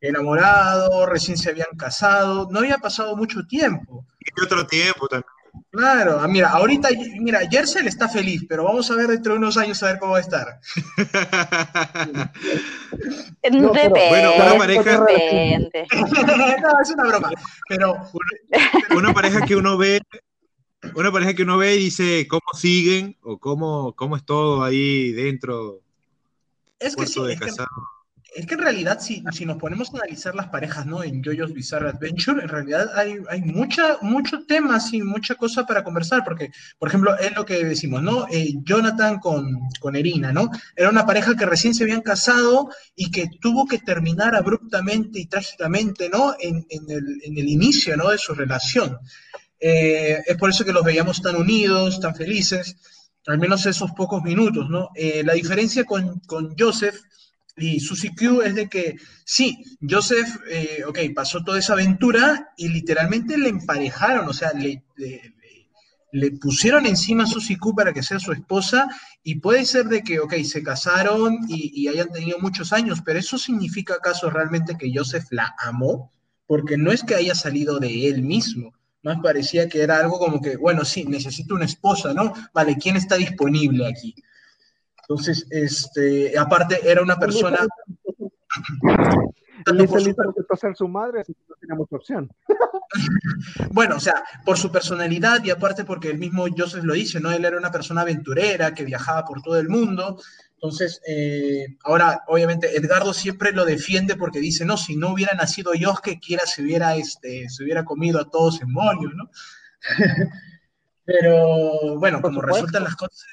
C: enamorado, recién se habían casado, no había pasado mucho tiempo.
A: Y otro tiempo también.
C: Claro, ah, mira, ahorita, mira, Jersey está feliz, pero vamos a ver dentro de unos años a ver cómo va a estar.
D: bueno, una pareja.
C: no, es una broma, pero.
A: Una pareja que uno ve, una pareja que uno ve y dice cómo siguen o cómo, cómo es todo ahí dentro.
C: Es que sí, es que, es que en realidad, si, si nos ponemos a analizar las parejas, ¿no? En JoJo's Bizarre Adventure, en realidad hay, hay mucha, mucho tema, y mucha cosa para conversar, porque, por ejemplo, es lo que decimos, ¿no? Eh, Jonathan con, con Erina, ¿no? Era una pareja que recién se habían casado y que tuvo que terminar abruptamente y trágicamente, ¿no? En, en, el, en el, inicio, ¿no? De su relación. Eh, es por eso que los veíamos tan unidos, tan felices, al menos esos pocos minutos, ¿no? Eh, la diferencia con, con Joseph y Susie Q es de que, sí, Joseph, eh, ok, pasó toda esa aventura y literalmente le emparejaron, o sea, le, pusieron encima a Q para que sea su esposa y puede ser de que, ok, se casaron y, y, hayan tenido muchos años, pero ¿eso significa acaso realmente que Joseph la amó? Porque no es que haya salido de él mismo, más parecía que era algo como que, bueno, sí, necesito una esposa, ¿no? Vale, ¿quién está disponible aquí? Entonces, este, aparte era una persona...
B: por ser su madre, así que no teníamos opción.
C: bueno, o sea, por su personalidad y aparte porque el mismo Joseph lo dice, ¿no? Él era una persona aventurera que viajaba por todo el mundo. Entonces, eh, ahora, obviamente, Edgardo siempre lo defiende porque dice, no, si no hubiera nacido yo, que quiera se hubiera, este, se hubiera comido a todos en molio, ¿no? Pero, bueno, como resultan las cosas...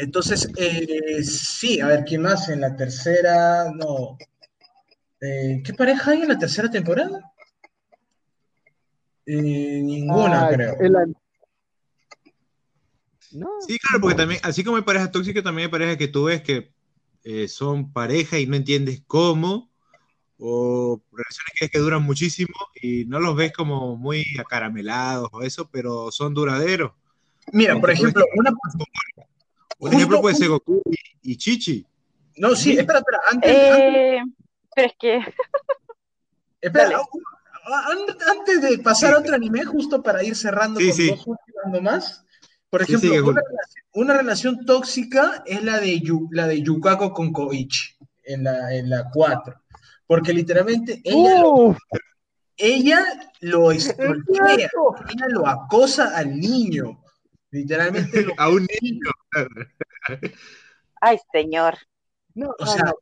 C: Entonces, eh, sí, a ver, ¿quién más? En la tercera, no. Eh, ¿Qué pareja hay en la tercera temporada? Eh, ninguna, creo.
A: Sí, claro, porque también, así como hay parejas tóxicas, también hay parejas que tú ves que son pareja y no entiendes cómo, o relaciones que, que duran muchísimo y no los ves como muy acaramelados o eso, pero son duraderos.
C: Mira, por ejemplo, una,
A: un ejemplo puede ser Goku y, Chichi.
C: No, sí, espera, espera.
D: Antes, eh, Pero es que.
C: espera, antes de pasar a otro anime, justo para ir cerrando con dos últimas nomás. Por ejemplo, una, relación, tóxica es la de, la de Yukako con Koichi en la, en la 4. Porque literalmente ella, lo, ella lo ella lo acosa al niño. Literalmente
A: a un niño.
D: Ay, señor.
B: No, o sea,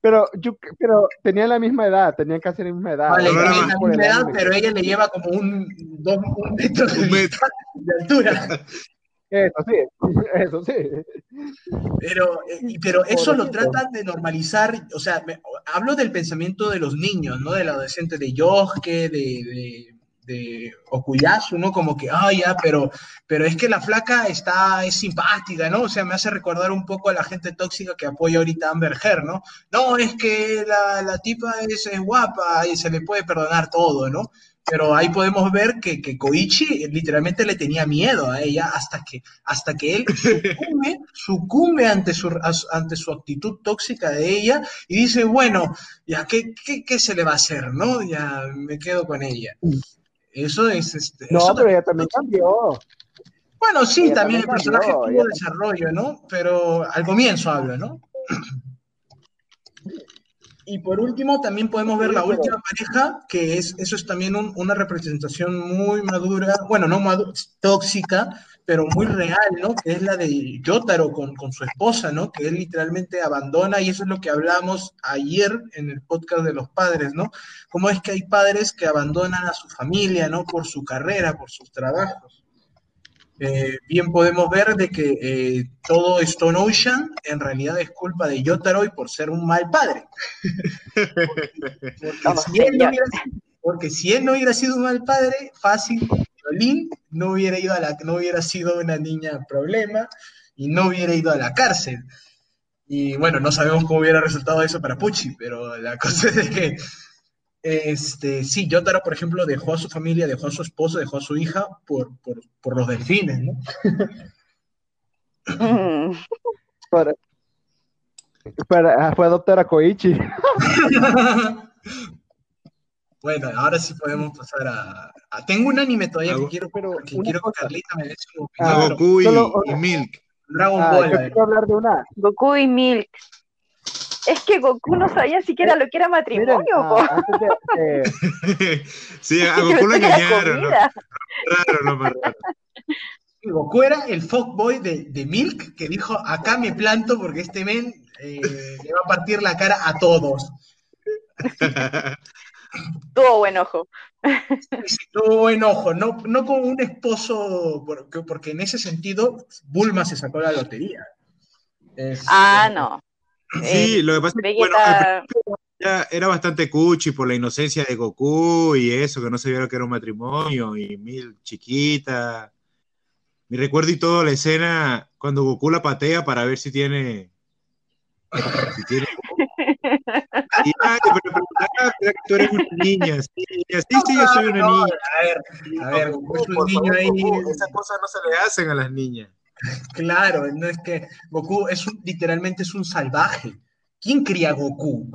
B: pero, yo, pero tenían la misma edad, tenían casi la misma edad.
C: Vale, la misma edad, pero ella le lleva como un, dos, un metro, de, altura.
B: Eso sí, eso sí.
C: Pero, eh, pero eso lo tratan de normalizar, o sea, hablo del pensamiento de los niños, ¿no? Del adolescente de Yosuke, de de Okuyasu, ¿no? Como que, ah, ya, pero, pero es que la flaca está, es simpática, ¿no? O sea, me hace recordar un poco a la gente tóxica que apoya ahorita a Amber Heard, ¿no? No, es que la, la tipa es, guapa y se le puede perdonar todo, ¿no? Pero ahí podemos ver que, que Koichi literalmente le tenía miedo a ella hasta que, hasta que él sucumbe, sucumbe ante, su, ante su actitud tóxica de ella y dice, bueno, ya, ¿qué, qué, qué se le va a hacer, no? Ya me quedo con ella. Eso es. Este,
B: no, pero ella también cambió.
C: Bueno, sí, también, el personaje tuvo desarrollo, ¿no? Pero al comienzo hablo, ¿no? Y por último, también podemos ver la última pareja, que es, eso es también una representación muy madura, bueno, no madura, tóxica, pero muy real, ¿no? Que es la de Yotaro con, con, su esposa, ¿no? Que él literalmente abandona, y eso es lo que hablamos ayer en el podcast de los padres, ¿no? Cómo es que hay padres que abandonan a su familia, ¿no? Por su carrera, por sus trabajos. Eh, bien podemos ver de que eh, todo Stone Ocean en realidad es culpa de Yotaro y por ser un mal padre. porque, si él no hubiera, porque si él no hubiera sido un mal padre, fácil no hubiera, ido a la, no hubiera sido una niña problema y no hubiera ido a la cárcel. Y bueno, no sabemos cómo hubiera resultado eso para Pucci, pero la cosa es que, este, sí, Yotaro, por ejemplo, dejó a su familia, dejó a su esposo, dejó a su hija por, los delfines, ¿no?
B: para, para, fue adoptar a Koichi.
C: Bueno, ahora sí podemos pasar a. Tengo un anime todavía que quiero, pero que quiero que Carlita me dé su
A: opinión. Goku y, Milk.
C: Dragon ah, Ball.
B: Yo quiero hablar de una.
D: Goku y Milk. Es que Goku no sabía siquiera lo que era matrimonio.
B: Ah,
A: sí, a Goku lo engañaron. ¿no? Raro, no más raro.
C: Goku era el fuckboy de, de Milk que dijo: Acá me planto porque este men eh, le va a partir la cara a todos.
D: Tuvo buen ojo.
C: tuvo buen ojo, no, no como un esposo, porque, porque en ese sentido Bulma se sacó la lotería.
D: ah, no.
A: Sí, lo que pasa es que bueno, era bastante cuchi por la inocencia de Goku y eso, que no se viera que era un matrimonio y mil chiquita. Mi recuerdo y todo la escena cuando Goku la patea para ver si tiene si tiene pero, pero, que tú eres una niña. Sí, sí, sí, yo soy una niña.
C: A ver, a ver, Goku es un niño ahí.
A: Esas cosas no se le hacen a las niñas.
C: Claro, no es que Goku es un, literalmente es un salvaje. ¿Quién cría Goku?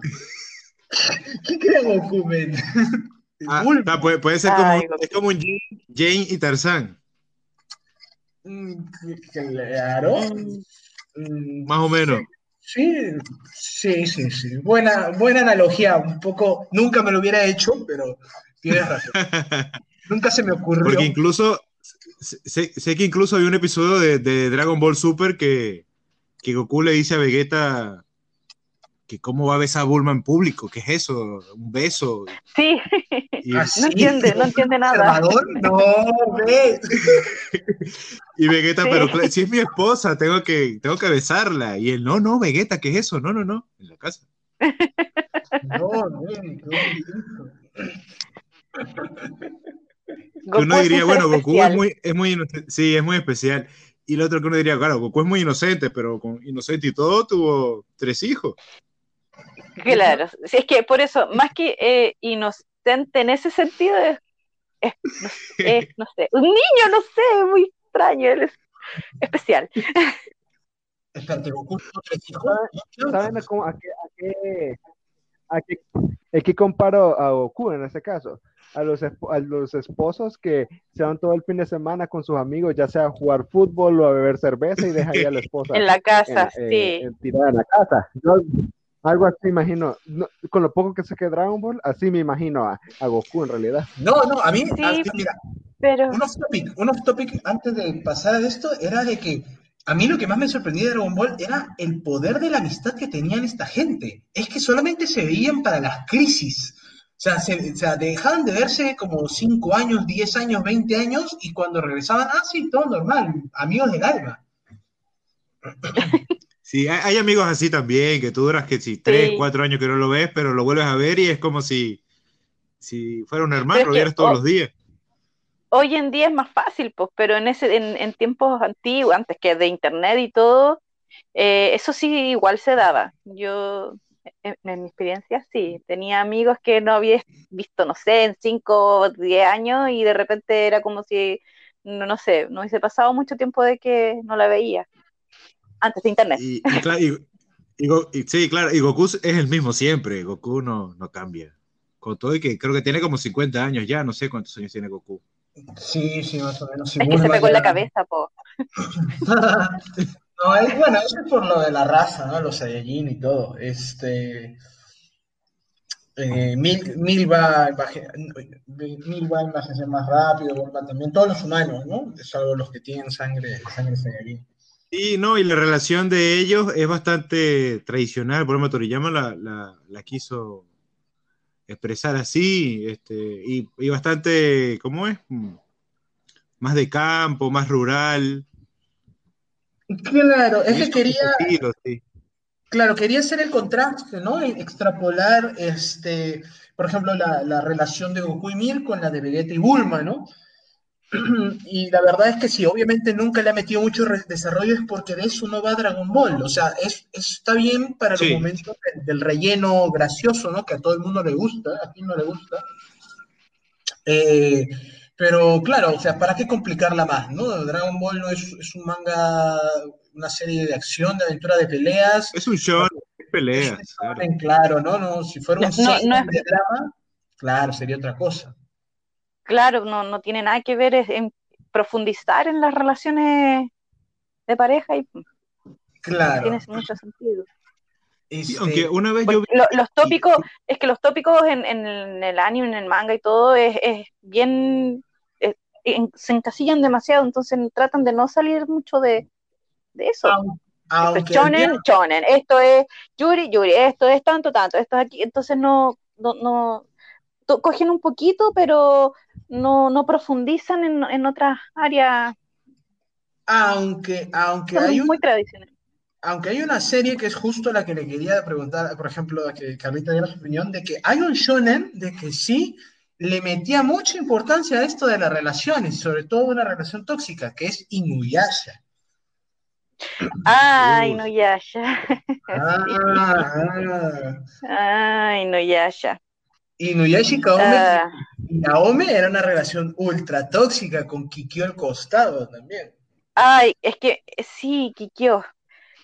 C: ¿Quién cría Goku, men?
A: Ah, ah, puede, puede, ser como, Ay, es como un Jane y Tarzán.
C: Mm, claro.
A: Mm, Más o menos.
C: Sí, sí, sí, sí. Buena, buena analogía, un poco, nunca me lo hubiera hecho, pero tienes razón. nunca se me ocurrió.
A: Porque incluso, sé, que incluso hay un episodio de, Dragon Ball Super que, que Goku le dice a Vegeta que cómo va a besar a Bulma en público, ¿qué es eso? Un beso.
D: Sí, no entiende, no entiende nada.
C: No, ve.
A: y Vegeta, pero si es mi esposa, tengo que, tengo que besarla. Y él, no, no, Vegeta, ¿qué es eso? No, no, no, en la casa.
C: No, no,
A: uno diría, bueno, Goku es muy, es muy inocente, sí, es muy especial. Y el otro que uno diría, claro, Goku es muy inocente, pero con inocente y todo tuvo tres hijos.
D: Claro, es que por eso, más que eh, inocente en ese sentido, es, no, sé, un niño, no sé, muy extraño, él es especial.
B: ¿Saben cómo, a, qué, a, qué, aquí, aquí comparo a Goku en ese caso. A los, a los esposos que se van todo el fin de semana con sus amigos, ya sea a jugar fútbol o a beber cerveza y dejan ahí a la esposa.
D: en la casa, sí.
B: tirada en la casa. Algo así imagino, con lo poco que sé que Dragon Ball, así me imagino a, a Goku en realidad.
C: No, no, a mí, mira, pero... un off topic, un off topic antes de pasar a esto era de que a mí lo que más me sorprendía de Dragon Ball era el poder de la amistad que tenían esta gente. Es que solamente se veían para las crisis. O sea, se, dejaban de verse como 5 años, 10 años, 20 años y cuando regresaban, ah, sí, todo normal, amigos del alma.
A: Sí, hay, amigos así también, que tú duras que si 3, 4 años que no lo ves, pero lo vuelves a ver y es como si, si fuera un hermano, lo vieras todos los días.
D: hoy en día es más fácil, pues, pero en, ese, en, tiempos antiguos, antes que de internet y todo, eh, eso sí igual se daba. Yo, en, mi experiencia, sí, tenía amigos que no había visto, no sé, en 5 o 10 años y de repente era como si, no, no sé, no hubiese pasado mucho tiempo de que no la veía, antes de internet.
A: Y, sí, claro, y Goku es el mismo siempre, Goku no, no cambia. Con todo y que creo que tiene como 50 años ya, no sé cuántos años tiene Goku.
C: Sí, sí, más o menos.
D: es que se pegó en la cabeza, po.
C: no, es, bueno, eso es por lo de la raza, ¿no? Los Saiyajin y todo. Este. Eh, mil, mil, va, mil va a envejecer más rápido, también todos los humanos, ¿no? Salvo los que tienen sangre, sangre Saiyajin.
A: Sí, no, y la relación de ellos es bastante tradicional. Por ejemplo, Toriyama la, la, la quiso expresar así, este, y, bastante, ¿cómo es? Más de campo, más rural.
C: Claro, es que quería... Claro, quería hacer el contraste, ¿no? E extrapolar, este, por ejemplo, la, la relación de Goku y Mir con la de Vegeta y Bulma, ¿no? Y la verdad es que sí, obviamente nunca le ha metido mucho desarrollo, es porque de eso no va Dragon Ball. O sea, es, está bien para los momentos del, relleno gracioso, ¿no? Que a todo el mundo le gusta, a quien no le gusta. Eh, pero claro, o sea, ¿para qué complicarla más, no? Dragon Ball no es, es un manga, una serie de acción, de aventura, de peleas.
A: Es un show de peleas.
C: claro. ¿no? no Si fuera un show de drama, claro, sería otra cosa
D: claro, no, no tiene nada que ver en profundizar en las relaciones de pareja y
C: claro.
D: tiene mucho sentido.
A: Este, aunque una vez yo
D: los tópicos, es que los tópicos en, el anime, en el manga y todo es, bien, se encasillan demasiado, entonces tratan de no salir mucho de, eso. Aunque chonen, chonen, esto es Yuri, Yuri, esto es tanto, tanto, esto es aquí, entonces no, no, no, cogen un poquito, pero no, profundizan en, otras áreas.
C: Aunque, aunque hay
D: muy tradicional.
C: Aunque hay una serie que es justo la que le quería preguntar, por ejemplo, a que Carlita diera su opinión, de que hay un shonen de que sí le metía mucha importancia a esto de las relaciones, sobre todo una relación tóxica, que es Inuyasha.
D: Ah, Inuyasha. Ah, ah. Inuyasha.
C: Inuyasha y Kaome, ah. Naome era una relación ultra tóxica con Kikyo al costado también.
D: Ay, es que sí, Kikyo.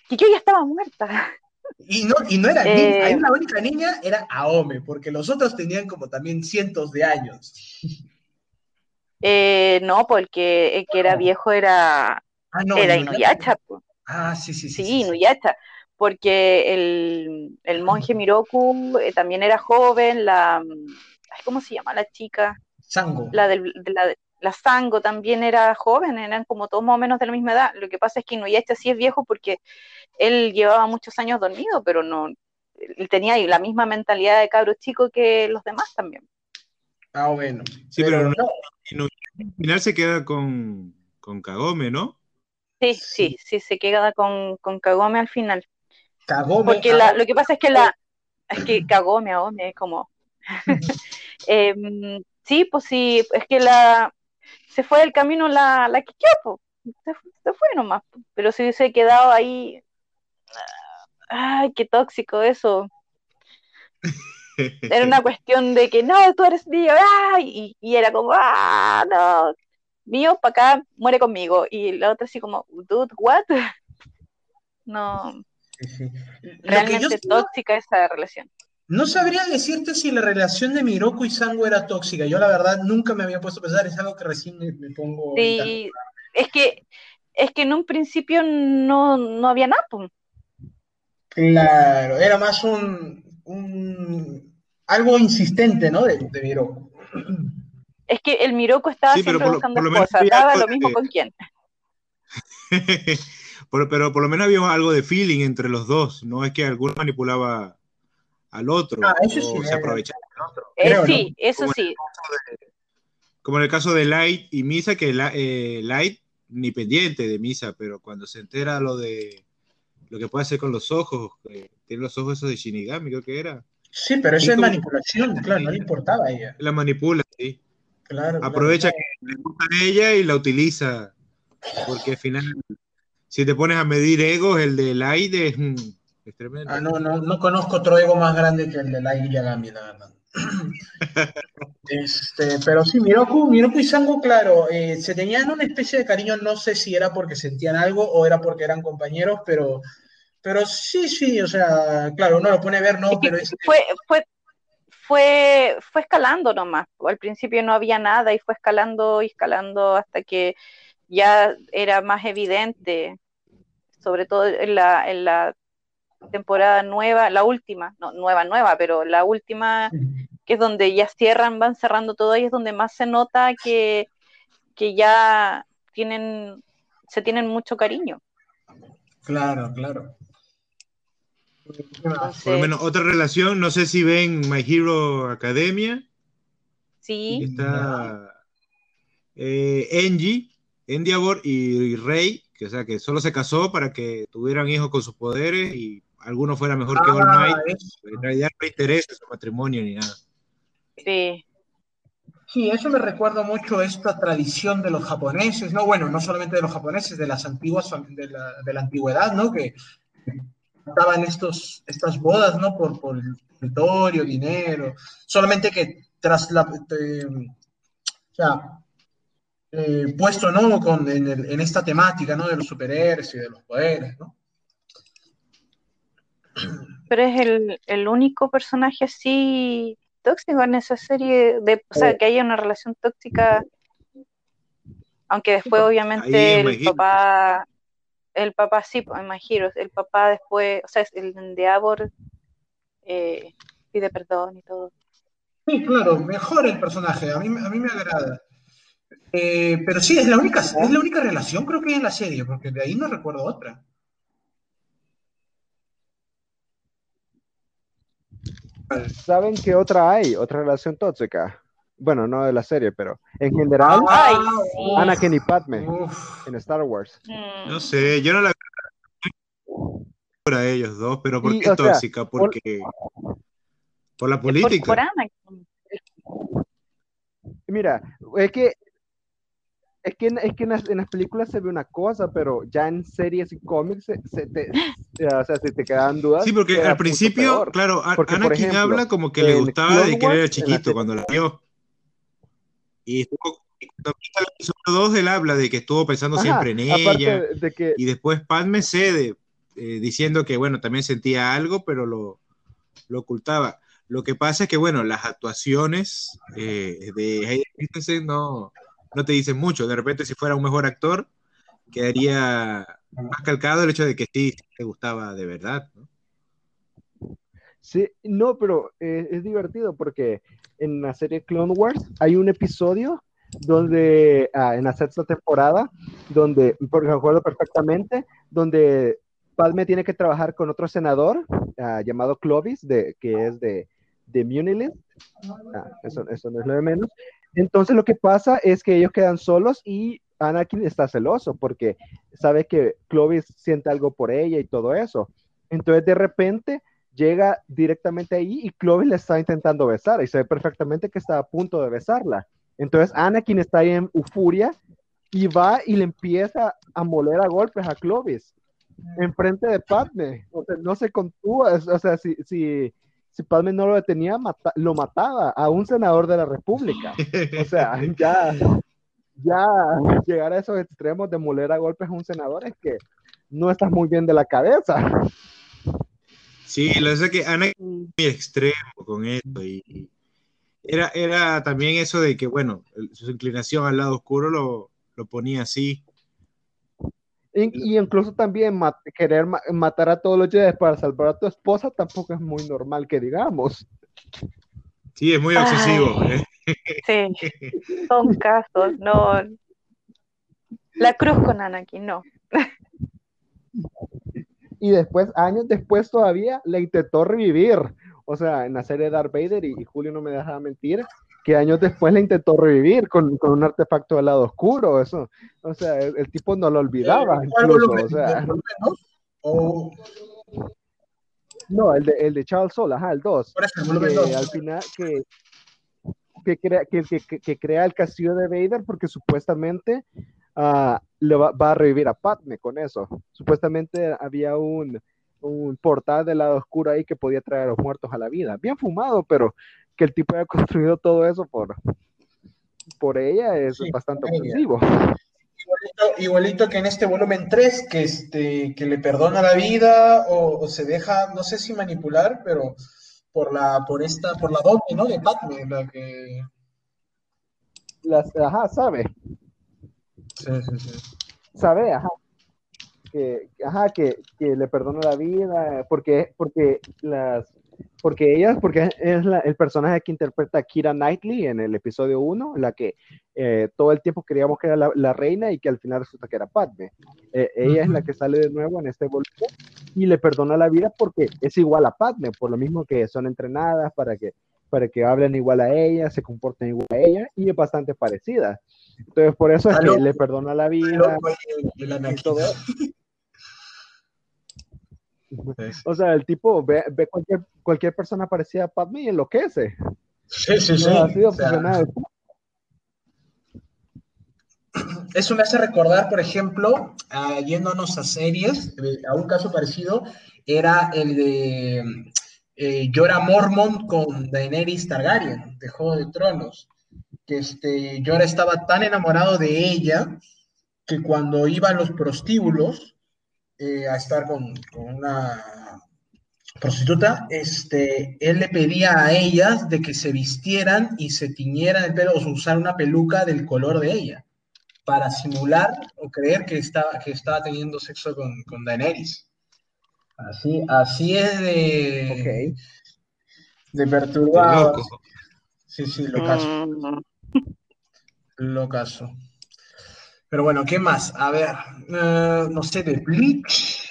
D: Kikyo ya estaba muerta.
C: Y no, y no era niña, eh, la única niña era Aome, porque los otros tenían como también cientos de años.
D: Eh, no, porque el que era viejo era, ah, era Inuyasha.
C: Ah, sí, sí, sí.
D: Sí, Inuyasha porque el, el monje Miroku eh, también era joven, la, ¿cómo se llama la chica?
C: Sango.
D: La, de la, la Sango también era joven, eran como todos más o menos de la misma edad. Lo que pasa es que Inuyasha sí es viejo porque él llevaba muchos años dormido, pero no, él tenía la misma mentalidad de cabro chico que los demás también.
C: Ah, bueno.
A: Sí, pero, no, al final se queda con, con Kagome, ¿no?
D: Sí, sí, sí, se queda con, con Kagome al final. Porque lo que pasa es que la. Es que cagó, me es como. Em, sí, pues sí, es que la. Se fue del camino la, la se, se, fue nomás. Pero si hubiese quedado ahí. Ay, qué tóxico eso. Era una cuestión de que no, tú eres mío, y, y, era como, ah, no, mío para acá, muere conmigo. Y la otra así como, dude, what? No. Realmente tóxica esa relación.
C: No sabría decirte si la relación de Miroku y Sango era tóxica. Yo la verdad nunca me había puesto a pensar, es algo que recién me, pongo...
D: Sí, es que, es que en un principio no, no había nada.
C: Claro, era más un, un algo insistente, ¿no? De, de Miroku.
D: Es que el Miroku estaba siempre buscando cosas, daba lo mismo con quién.
A: pero, pero por lo menos había algo de feeling entre los dos, no es que alguno manipulaba al otro. Ah, eso sí, se
D: otro. Eh, sí, eso sí.
A: como en el caso de Light y Misa, que eh, Light ni pendiente de Misa, pero cuando se entera lo de lo que puede hacer con los ojos, tiene los ojos esos de Shinigami, creo que era.
C: Sí, pero eso es manipulación, claro, no le importaba a ella.
A: La manipula, sí. Claro, Aprovecha que le gusta a ella y la utiliza. Porque al final, si te pones a medir egos, el de Light es,
C: Ah, no, no, no conozco otro ego más grande que el de Light Yagami, la verdad. Este, pero sí, Miroku, Miroku y Sango, claro, eh, se tenían una especie de cariño, no sé si era porque sentían algo o era porque eran compañeros, pero, pero sí, sí, o sea, claro, uno lo pone a ver, no, pero
D: Fue, fue, fue, fue escalando nomás, al principio no había nada y fue escalando y escalando hasta que ya era más evidente, sobre todo en la, en la temporada nueva, la última, no nueva, nueva, pero la última, que es donde ya cierran, van cerrando todo, y es donde más se nota que, que ya tienen, se tienen mucho cariño.
C: Claro, claro.
A: Por lo menos otra relación, no sé si ven My Hero Academia.
D: Sí.
A: Está eh, Engie, Endiabor y Rey, que o sea que solo se casó para que tuvieran hijos con sus poderes y alguno fuera mejor que All ah, Might, en realidad no interesa su matrimonio ni nada.
D: Sí.
C: Sí, eso me recuerda mucho esta tradición de los japoneses, ¿no? Bueno, no solamente de los japoneses, de las antiguas, de la, de la antigüedad, ¿no? Que daban estos, estas bodas, ¿no? Por, por territorio, dinero, solamente que tras la, o sea, eh, puesto, ¿no? Con, en, en, esta temática, ¿no? De los superhéroes y de los poderes, ¿no?
D: Pero es el, el único personaje así tóxico en esa serie, de, o sea, que haya una relación tóxica, aunque después obviamente el papá, el papá sí, pues, imagino, el papá después, o sea, el de Abor eh, pide perdón y todo.
C: Sí, claro, mejor el personaje, a mí, a mí me agrada. Eh, pero sí, es la única, es la única relación creo que hay en la serie, porque de ahí no recuerdo otra.
B: ¿Saben qué otra hay? Otra relación tóxica. Bueno, no de la serie, pero en general, Ay, Anakin y Padme en Star Wars.
A: Mm. No sé, yo no la para ellos dos, pero ¿por qué tóxica? Porque por, la política. Por,
B: Mira, es que es que, es que en, las, en, las, películas se ve una cosa, pero ya en series y cómics se, te, o sea, se te quedan dudas.
A: Sí, porque al principio, claro, Anakin habla como que le gustaba de que era chiquito cuando la vio. Y estuvo, cuando el episodio 2, él habla de que estuvo pensando siempre en ella. De que... Y después Padme cede, eh, diciendo que, bueno, también sentía algo, pero lo, lo ocultaba. Lo que pasa es que, bueno, las actuaciones eh, de Hayden Christensen no no te dicen mucho. De repente, si fuera un mejor actor, quedaría más calcado el hecho de que sí te gustaba de verdad. ¿no?
B: Sí, no, pero eh, es divertido porque en la serie Clone Wars hay un episodio donde, ah, en la sexta temporada, donde, porque me acuerdo perfectamente, donde Padme tiene que trabajar con otro senador ah, llamado Clovis, que es de, de Munilist. Ah, eso, eso no es lo de menos. Entonces lo que pasa es que ellos quedan solos y Anakin está celoso porque sabe que Clovis siente algo por ella y todo eso. Entonces de repente llega directamente ahí y Clovis le está intentando besar y se ve perfectamente que está a punto de besarla. Entonces Anakin está ahí en euforia y va y le empieza a moler a golpes a Clovis enfrente de Padme. O sea, no se contúa, o sea, si, si, si Padme no lo detenía, lo mataba a un senador de la República. O sea, ya, ya llegar a esos extremos de moler a golpes a un senador es que no estás muy bien de la cabeza.
A: Sí, lo sé que Ana es muy extremo con esto y era, era también eso de que, bueno, su inclinación al lado oscuro lo, lo ponía así.
B: Y, incluso también querer matar a todos los Jedi para salvar a tu esposa tampoco es muy normal que digamos.
A: Sí, es muy obsesivo. ¿eh?
D: Sí, son casos, no. La cruz con Anakin, no.
B: Y después, años después todavía, le intentó revivir. O sea, en la serie de Darth Vader, y, Julio no me deja mentir, que años después le intentó revivir con, un artefacto del lado oscuro. Eso, o sea, el, tipo no lo olvidaba. No, el de, el de Charles Soule, ajá, el 2. Que al final, que, que crea, que, que, crea el castillo de Vader porque supuestamente uh, le va, a revivir a Padme con eso. Supuestamente había un, un portal del lado oscuro ahí que podía traer a los muertos a la vida. Bien fumado, pero que el tipo haya construido todo eso por, por ella es bastante ofensivo.
C: Igualito, que en este volumen 3, que, este, que le perdona la vida o, se deja, no sé si manipular, pero por la, por esta, por la doble, ¿no? De Padme, la que...
B: Las, ajá, sabe.
C: Sí, sí, sí.
B: Sabe, ajá. Que, ajá, que, que le perdona la vida, porque, porque las, porque ella, porque es el personaje que interpreta Kira Knightley en el episodio 1, la que eh, todo el tiempo creíamos que era la, reina y que al final resulta que era Padme. Eh, ella es la que sale de nuevo en este volumen y le perdona la vida porque es igual a Padme, por lo mismo que son entrenadas para que, para que hablen igual a ella, se comporten igual a ella y es bastante parecida. Entonces, por eso es que le perdona la vida. y todo O sea, el tipo ve, ve cualquier, cualquier persona parecida a Padme y enloquece.
C: Sí, sí, sí. eso me hace recordar, por ejemplo, yéndonos a series, eh, a un caso parecido, era el de eh, Jorah Mormont con Daenerys Targaryen, de Juego de Tronos, que este, Jorah estaba tan enamorado de ella que cuando iba a los prostíbulos, eh, a estar con, una prostituta, este, él le pedía a ellas de que se vistieran y se tiñeran el pelo o usar una peluca del color de ella para simular o creer que estaba, que estaba teniendo sexo con, con Daenerys. Así, así es de, de perturbado. Sí, sí, lo caso. Mm. Lo caso. Pero bueno, ¿qué más? A ver, eh, no sé, de Bleach,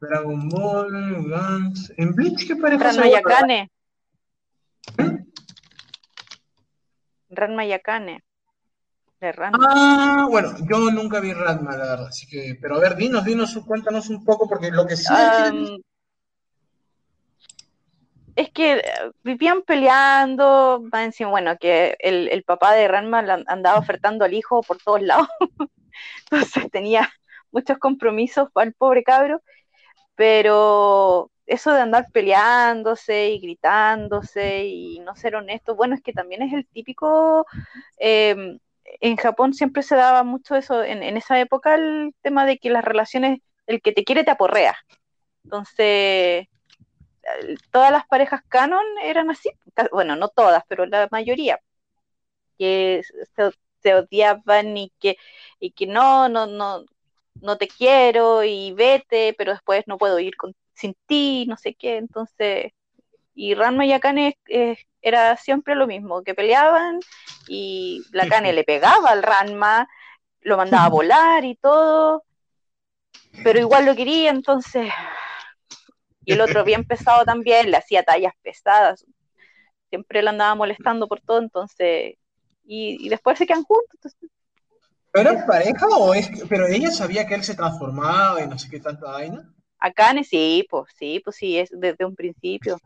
C: Dragon Ball, Guns. ¿En Bleach qué pareja
D: Ranma Yakane. ¿Eh? Ranma Yakane. De Ranma.
C: Ah, bueno, yo nunca vi Ranma, la verdad, así que, pero a ver, dinos, dinos, cuéntanos un poco, porque lo que sí
D: es que eh, vivían peleando, bueno, que el, papá de Ranma andaba ofertando al hijo por todos lados, entonces tenía muchos compromisos el pobre cabro, pero eso de andar peleándose y gritándose y no ser honesto, bueno, es que también es el típico, em, en Japón siempre se daba mucho eso, en, en esa época el tema de que las relaciones, el que te quiere te aporrea, entonces todas las parejas canon eran así, bueno, no todas, pero la mayoría, que se, odiaban y que, y que no, no, no, no te quiero y vete, pero después no puedo ir sin ti, no sé qué, entonces, y Ranma y Akane era siempre lo mismo, que peleaban y la Akane le pegaba al Ranma, lo mandaba a volar y todo, pero igual lo quería, entonces y el otro bien pesado también, le hacía tallas pesadas. Siempre le andaba molestando por todo, entonces. Y, después se quedan juntos.
C: ¿Pero es pareja o es.? Pero ella sabía que él se transformaba y no sé qué tanta vaina.
D: Acá sí, pues sí, pues sí, es desde un principio.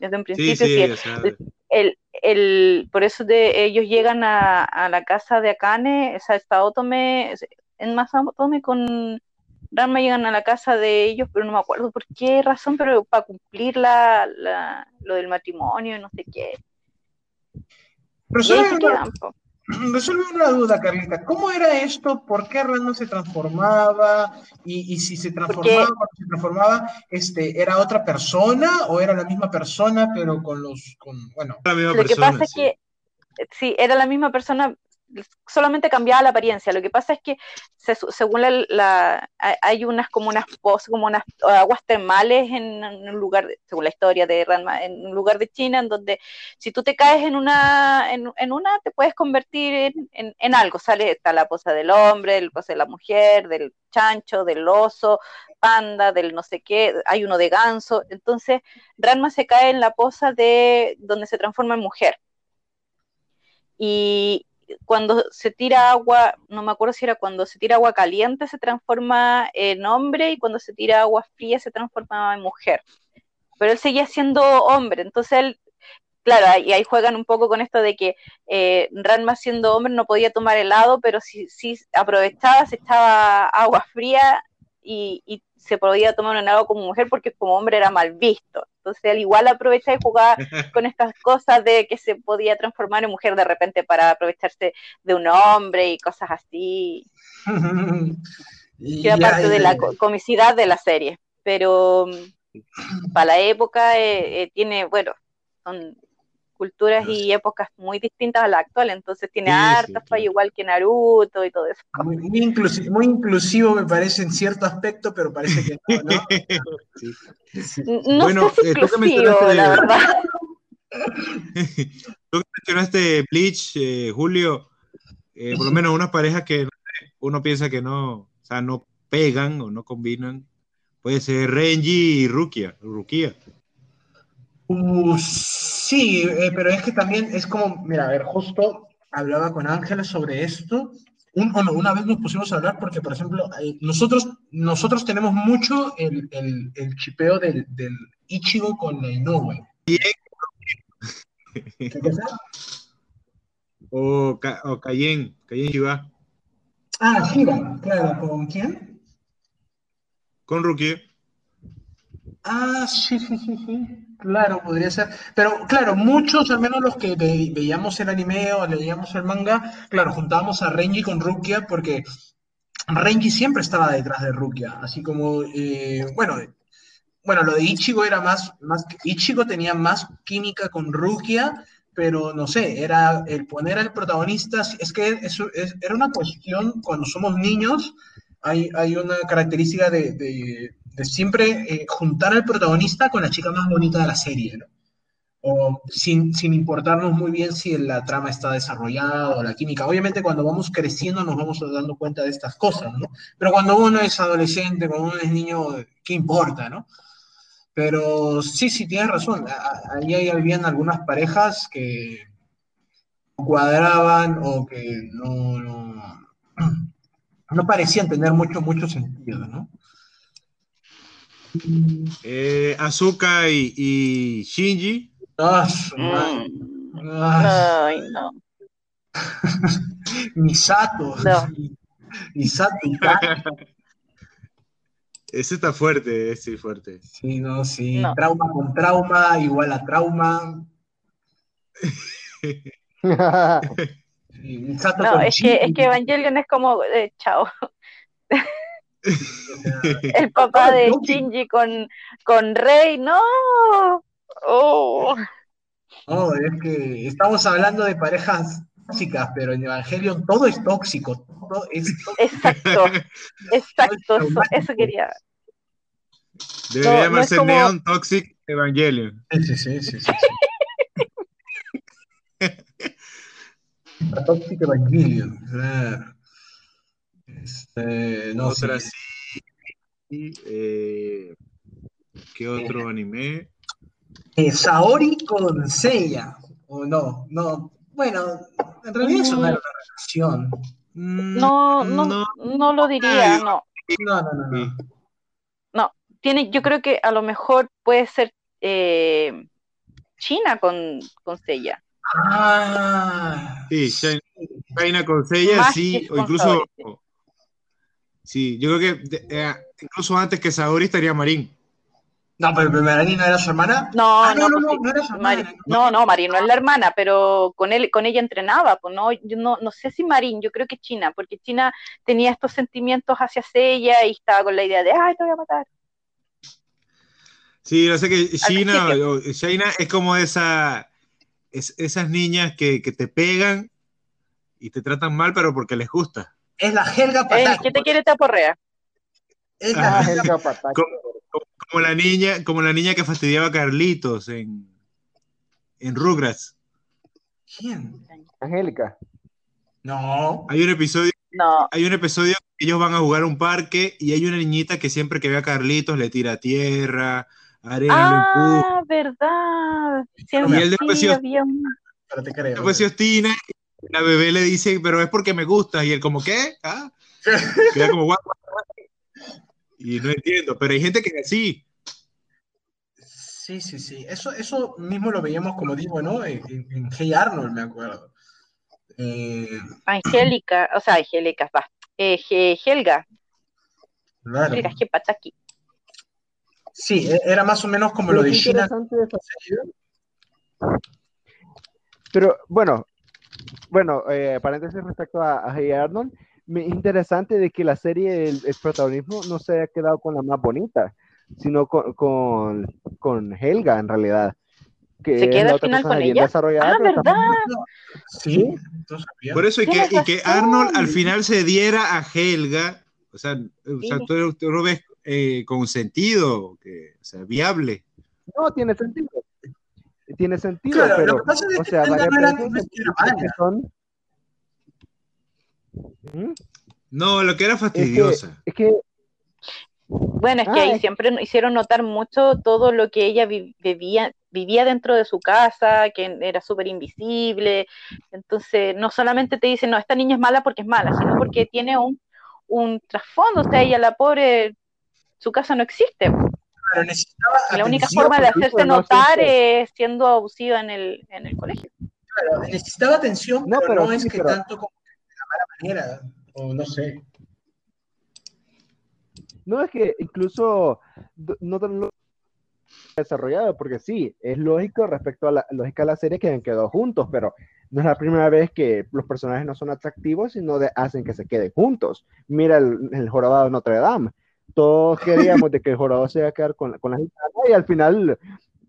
D: Desde un principio, sí. el, el, por eso de, ellos llegan a, la casa de Akane, o sea, está Otome, en más Otome con, Ranma llegan a la casa de ellos, pero no me acuerdo por qué razón, pero para cumplir la, la lo del matrimonio y no sé qué.
C: Resuelve una duda, Carlita. ¿Cómo era esto? ¿Por qué Ranma se transformaba? Y, si se transformaba, se transformaba, este, ¿era otra persona o era la misma persona, pero con los, con, bueno.
D: Lo que pasa es que, sí, era la misma persona, solamente cambiaba la apariencia. Lo que pasa es que según la, hay unas como unas como unas aguas termales en un lugar, según la historia de Ranma, en un lugar de China, en donde si tú te caes en una, en, una te puedes convertir en, algo. Sale, está la posa del hombre, el posa de la mujer, del chancho, del oso, panda, del no sé qué, hay uno de ganso. Entonces, Ranma se cae en la posa de donde se transforma en mujer. Y, cuando se tira agua, no me acuerdo si era cuando se tira agua caliente se transforma en hombre y cuando se tira agua fría se transforma en mujer. Pero él seguía siendo hombre, entonces él, claro, y ahí juegan un poco con esto de que eh, Ranma siendo hombre no podía tomar helado, pero si, si aprovechaba, se echaba agua fría y, y se podía tomar un helado como mujer porque como hombre era mal visto. Entonces él igual aprovecha y jugaba con estas cosas de que se podía transformar en mujer de repente para aprovecharse de un hombre y cosas así. que era parte de la comicidad de la serie. Pero mm, para la época eh, eh, tiene, bueno, son culturas y épocas muy distintas a la actual, entonces tiene hartas igual que Naruto y todo eso.
C: Muy, inclusivo, muy, inclusivo, me parece en cierto aspecto, pero parece que no, ¿no?
D: no bueno, sé si eh, inclusivo, la verdad.
A: tú mencionaste Bleach, eh, Julio, eh, por lo menos unas parejas que uno piensa que no, o sea, no pegan o no combinan, puede ser Renji y Rukia, Rukia.
C: Uh, sí, eh, pero es que también es como, mira, a ver, justo hablaba con Ángela sobre esto. Un, una vez nos pusimos a hablar porque, por ejemplo, eh, nosotros, nosotros tenemos mucho el, el, el chipeo del, del, Ichigo con el Inoue.
A: ¿Qué cosa? O, o Cayenne, Cayenne Shiba.
C: Ah, Shiba, claro, ¿con quién?
A: Con Ruki.
C: Ah, sí, sí, sí, sí. Claro, podría ser. Pero claro, muchos, al menos los que veíamos el anime o leíamos el manga, claro, juntábamos a Renji con Rukia porque Renji siempre estaba detrás de Rukia. Así como, eh, bueno, bueno, lo de Ichigo era más, más, Ichigo tenía más química con Rukia, pero no sé, era el poner al protagonista, es que eso era una cuestión, cuando somos niños, hay, hay una característica de siempre eh, juntar al protagonista con la chica más bonita de la serie, ¿no? O sin, sin, importarnos muy bien si la trama está desarrollada o la química. Obviamente cuando vamos creciendo nos vamos dando cuenta de estas cosas, ¿no? Pero cuando uno es adolescente, cuando uno es niño, ¿qué importa, no? Pero sí, sí, tienes razón. Ahí habían algunas parejas que cuadraban o que no, no, no parecían tener mucho, mucho sentido, ¿no?
A: Eh, Azuka y, Shinji.
D: Mm. Ay, no.
C: Misato. Misato
A: Ese está fuerte, ese fuerte.
C: Sí, no, sí. Trauma con trauma, igual a trauma.
D: no, es que, es que Evangelion es como, eh, chao. El papá de Shinji con, con Rey, no. Oh.
C: oh. es que estamos hablando de parejas tóxicas, pero en Evangelion todo es tóxico. Todo es
D: Exacto, exacto, eso, quería.
A: Debería llamarse Neon Toxic Evangelion.
C: Sí, sí, sí, sí. Toxic Evangelion, este, no,
A: Otra sí. Eh, ¿Qué otro anime?
C: Eh, Saori con Seiya. O no, no. Bueno, en realidad no era una relación.
D: Mm, no, no, no, lo diría, no.
C: No, no, no,
D: no. tiene, yo creo que a lo mejor puede ser eh, China con, con Seiya.
C: Ah.
A: Sí, China con Seiya, sí, o incluso Sí, yo creo que eh, incluso antes que Saori estaría Marín.
C: No, pero Marín no era su hermana.
D: No,
C: ah,
D: no, no, no, no, era su hermana. no, no, Marín no es la hermana, pero con él, con ella entrenaba, pues no, yo no, no sé si Marín, yo creo que China, porque China tenía estos sentimientos hacia ella y estaba con la idea de, ay, te voy a matar.
A: Sí, no sé que China, China es como esa, es, esas niñas que, que, te pegan y te tratan mal, pero porque les gusta.
C: Es la Helga Pataco.
D: ¿Qué te quiere te aporrea?
C: Es la Helga Pataco
A: como la niña, como la niña que fastidiaba a Carlitos en, en Rugrats.
C: ¿Quién?
B: Angélica.
C: No.
A: Hay un episodio.
D: No.
A: Hay un episodio que ellos van a jugar a un parque y hay una niñita que siempre que ve a Carlitos le tira tierra, arena,
D: ah, verdad.
A: y él después sí, se ostina, la bebé le dice, pero es porque me gusta. Y él como, ¿qué? ¿Ah? Queda como, guau, y no entiendo, pero hay gente que es así.
C: Sí, sí, sí. Eso, eso mismo lo veíamos, como digo, ¿no? En, en Hey Arnold, me acuerdo.
D: Eh... Angélica, o sea, Angélica, va. Eh, Helga.
C: Claro.
D: Helga aquí.
C: Sí, e, era más o menos como lo de China.
B: Pero bueno, bueno, eh, paréntesis respecto a, a Hey Arnold, interesante de que la serie, el, protagonismo no se haya quedado con la más bonita, sino con, con, con Helga en realidad.
D: Que se queda al final con ella. Ah, ¿verdad?
C: Sí.
A: Por eso, y que, y que, Arnold al final se diera a Helga, o sea, o sea tú, tú, lo ves eh, con sentido, que, o sea, viable.
B: No, tiene sentido. Tiene sentido, pero, o sea, varias que son
A: no, lo que era fastidiosa.
B: Es que,
D: bueno, es que ahí ah, siempre hicieron notar mucho todo lo que ella vivía, vivía dentro de su casa, que era súper invisible. Entonces, no solamente te dicen, no, esta niña es mala porque es mala, sino porque tiene un, un trasfondo. O sea, ella, la pobre, su casa no existe. La única forma de hacerse notar es siendo abusiva en el, en el colegio.
C: Claro, necesitaba atención, no, pero, no es que tanto como manera, o no sé.
B: No, es que incluso no lo desarrollado, porque sí, es lógico respecto a la lógica de la serie que han quedado juntos, pero no es la primera vez que los personajes no son atractivos, sino de, hacen que se queden juntos. Mira el, el jorobado de Notre Dame. Todos queríamos de que el jorobado se iba a quedar con, con la gitana y al final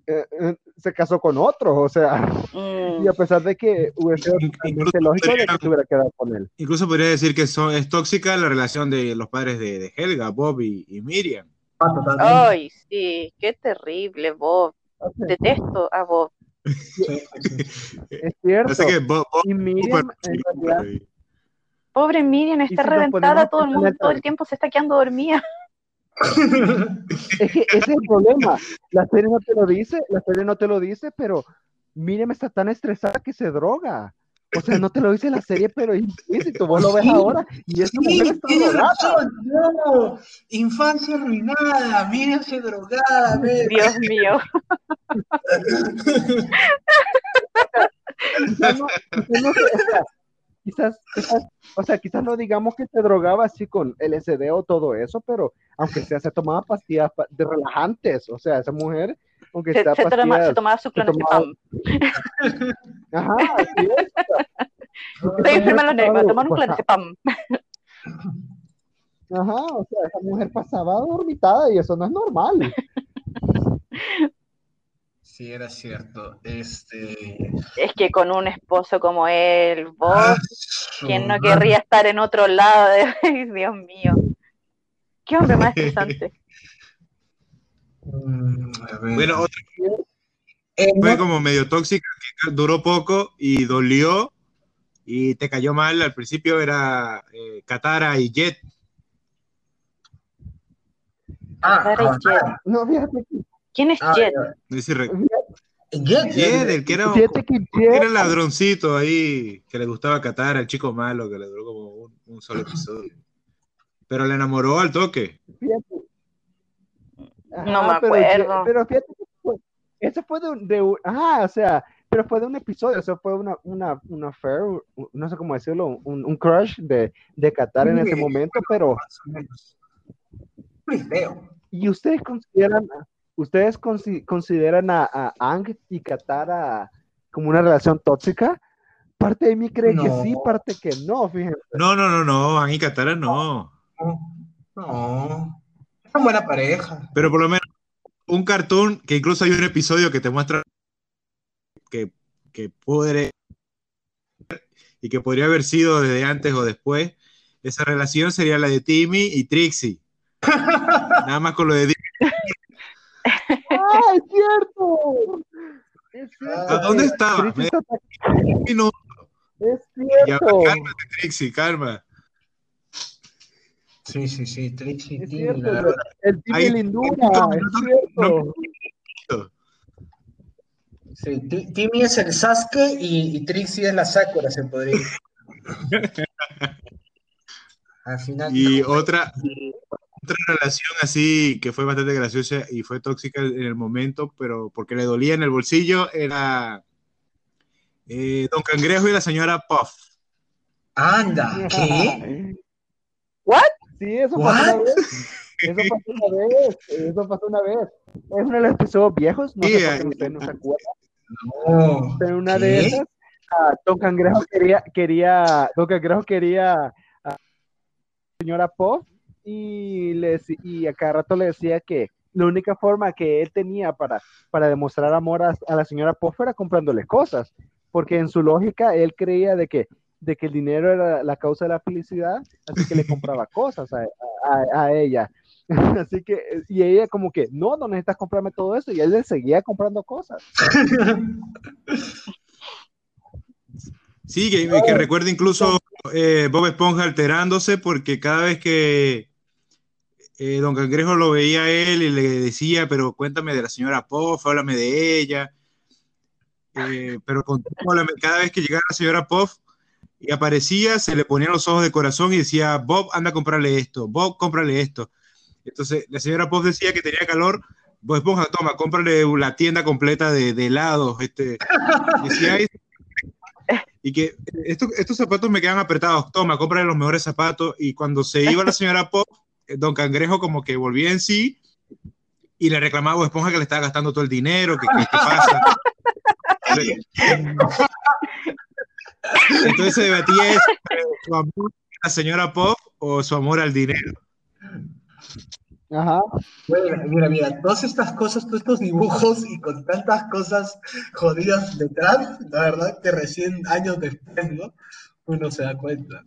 B: eh, eh, se casó con otros, o sea, y a mm. pesar de que hubiese sido lógico de que se hubiera quedado con él.
A: Incluso podría decir que es tóxica la relación de los padres de, Helga, Bob y, Miriam.
D: Ay, sí, qué terrible, Bob. Detesto a Bob.
B: es cierto. y Miriam,
D: Pobre Miriam, está reventada, todo el mundo todo el tiempo se está quedando dormida
B: es que ese es el problema. La serie no te lo dice, la serie no te lo dice, pero Miriam está tan estresada que se droga. O sea, no te lo dice la serie, pero tú vos lo ves ahora y es
C: sí, no. Infancia arruinada, Miriam se drogada.
D: Dios mío.
B: quizás, o sea, quizás no digamos que se drogaba así con LSD o todo eso, pero aunque sea, se tomaba pastillas de relajantes, o sea, esa mujer, aunque
D: se, se, tomaba, se tomaba su clonazepam.
B: Ajá, así es.
D: Estoy enferma la negra, tomar un clonazepam.
B: Ajá, o sea, esa mujer pasaba dormitada y eso no es normal.
C: Sí, era cierto. Este...
D: Es que con un esposo como él, vos, ah, ¿quién no querría estar en otro lado? De... Dios mío. Qué hombre más estresante.
A: Mm, bueno, otra eh, fue como medio tóxica, que duró poco y dolió y te cayó mal. Al principio era eh, Katara y Jet.
D: Ah, Katara y Jet.
B: No, fíjate
D: ¿Quién es ah, Jet?
A: Jet, El que era, era el ladroncito ahí que le gustaba catar al chico malo que le duró como un, solo episodio. Pero le enamoró al toque.
D: no me acuerdo.
B: Pero, fíjate, eso fue de, de ah, o sea, pero fue de un episodio, eso fue una, una, una affair, no sé cómo decirlo, un, un crush de, de Qatar en ese momento, pero... ¿Y ustedes consideran, ¿ustedes consideran a, a, Ang y Katara como una relación tóxica? Parte de mí cree que sí, parte que no, fíjense.
A: No, no, no, no, Ang y Katara no.
C: No, es una buena pareja.
A: Pero por lo menos un cartoon que incluso hay un episodio que te muestra que, que puede y que podría haber sido desde antes o después, esa relación sería la de Timmy y Trixie. Nada más con lo de.
B: ¡Ah, es cierto! Es cierto.
A: ¿A dónde estaba?
B: No. Es cierto.
A: cálmate, Trixie, calma.
C: Sí, sí, sí, Trixie,
B: es cierto, el Timmy Lindura, es cierto.
C: Sí, Timmy es el Sasuke y, Trixie es la Sakura, se podría decir.
A: Al final. Y otra, otra relación así que fue bastante graciosa y fue tóxica en el momento, pero porque le dolía en el bolsillo, era eh, Don Cangrejo y la señora Puff.
C: Anda, ¿qué?
B: ¿What? Sí, eso pasó una vez. Eso pasó una vez. Eso pasó una vez. Es uno de los episodios viejos, no sé por qué usted no se acuerda. No. Pero una de esas, Don Cangrejo quería, quería, Don Cangrejo quería a la señora Puff y, le, y a cada rato le decía que la única forma que él tenía para, para demostrar amor a, la señora Puff era comprándole cosas, porque en su lógica él creía de que, de que el dinero era la causa de la felicidad, así que le compraba cosas a, a, ella. Así que, y ella como que, no, no necesitas comprarme todo eso, y él le seguía comprando cosas.
A: Sí, que, que recuerda incluso eh, Bob Esponja alterándose porque cada vez que eh, Don Cangrejo lo veía a él y le decía, pero cuéntame de la señora Puff, háblame de ella. Eh, pero cada vez que llegaba la señora Puff y aparecía, se le ponían los ojos de corazón y decía, Bob, anda a comprarle esto, Bob, cómprale esto. Entonces la señora Puff decía que tenía calor, Bob Esponja, toma, cómprale la tienda completa de, helados. Este, decía, y que estos zapatos me quedan apretados, toma, cómprale los mejores zapatos. Y cuando se iba la señora eh, Don Cangrejo como que volvía en sí y le reclamaba a Esponja que le estaba gastando todo el dinero, que qué pasa. Entonces se debatía su amor a la señora Pop o su amor al dinero.
C: Ajá. Mira, mira, mira, todas estas cosas, todos estos dibujos y con tantas cosas jodidas detrás, la verdad que recién años después, ¿no? Uno se da cuenta.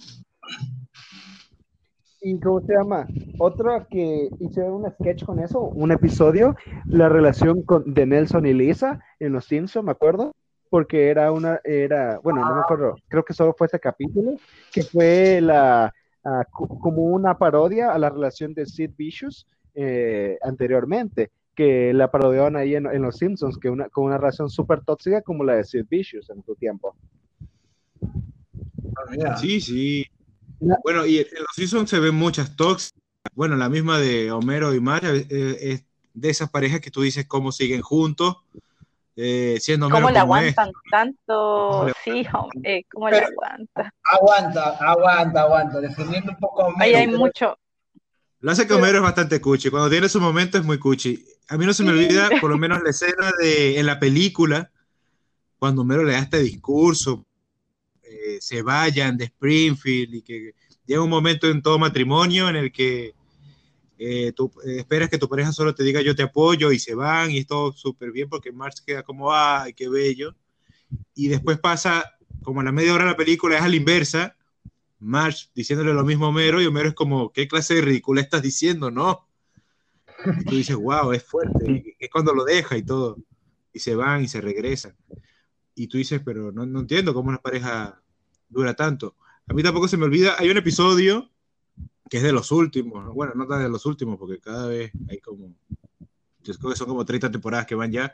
B: ¿Y cómo se llama? Otro que hice un sketch con eso, un episodio, la relación con, de Nelson y Lisa en Los Simpsons, me acuerdo, porque era una, era, bueno, no me acuerdo, creo que solo fue ese capítulo, que fue la, ah, como una parodia a la relación de Sid Vicious eh, anteriormente, que la parodiaron ahí en, Los Simpsons, que una, con una relación súper tóxica como la de Sid Vicious en su tiempo.
A: Sí, sí. Bueno, y en los Simpsons se ven muchas tóxicas. Bueno, la misma de Homero y Marge eh, es de esas parejas que tú dices cómo siguen juntos, eh, siendo
D: ¿Cómo le aguantan tanto? Sí, hombre, ¿cómo le aguanta?
C: Aguanta, aguanta, aguanta, defendiendo un poco
D: a Ahí hay mucho.
A: Lo hace que Homero es bastante cuchi. Cuando tiene su momento es muy cuchi. A mí no se me olvida, por lo menos la escena de en la película, cuando Homero le da este discurso se vayan de Springfield y que llega un momento en todo matrimonio en el que eh, tú eh, esperas que tu pareja solo te diga yo te apoyo y se van y es todo súper bien porque Marx queda como, ay, qué bello. Y después pasa, como a la media hora de la película, es a la inversa, Marx diciéndole lo mismo a Homero y Homero es como, ¿qué clase de ridícula estás diciendo? No. Y tú dices, wow, es fuerte. es cuando lo deja y todo. Y se van y se regresan. Y tú dices, pero no, no entiendo cómo una pareja dura tanto. A mí tampoco se me olvida, hay un episodio que es de los últimos, bueno, no tan de los últimos, porque cada vez hay como, yo creo que son como 30 temporadas que van ya,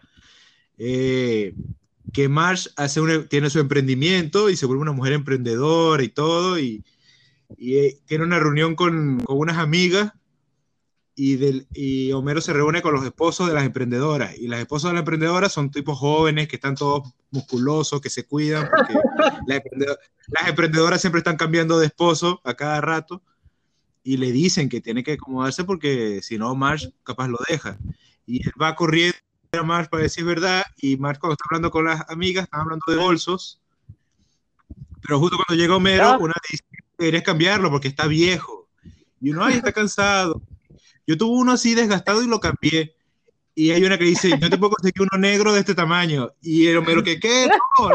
A: eh, que Marsh hace tiene su emprendimiento y se vuelve una mujer emprendedora y todo, y, y eh, tiene una reunión con, con unas amigas y, del, y Homero se reúne con los esposos de las emprendedoras. Y las esposas de las emprendedoras son tipos jóvenes que están todos musculosos, que se cuidan, porque las, emprendedoras, siempre están cambiando de esposo a cada rato y le dicen que tiene que acomodarse porque si no, Marsh capaz lo deja. y él va corriendo a Marge para decir verdad, y Marge cuando está hablando con las amigas, está hablando de bolsos, pero justo cuando llega Homero, una dice, deberías cambiarlo porque está viejo, y uno, ay, está cansado. Yo tuve uno así desgastado y lo cambié. Y hay una que dice, yo te puedo conseguir uno negro de este tamaño. Y el Homero, que qué? No,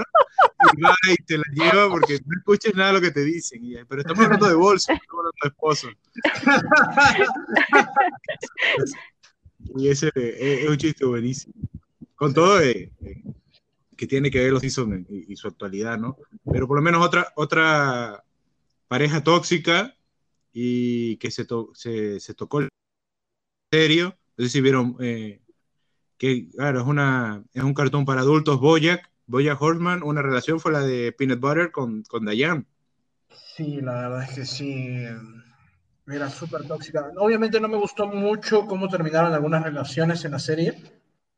A: Y va y te la lleva porque no escuches nada de lo que te dicen. pero estamos hablando de bolsos, estamos hablando de esposo. y ese es, un chiste buenísimo. Con todo eh, eh, que tiene que ver los Simpsons y, su actualidad, ¿no? Pero por lo menos otra, otra pareja tóxica y que se, se, se tocó el serio. No sé si vieron eh, que, claro, es, una, es un cartón para adultos, Boyack, Boyack Horseman, una relación fue la de Peanut Butter con, con Diane.
C: Sí, la verdad es que sí. Era súper tóxica. Obviamente no me gustó mucho cómo terminaron algunas relaciones en la serie,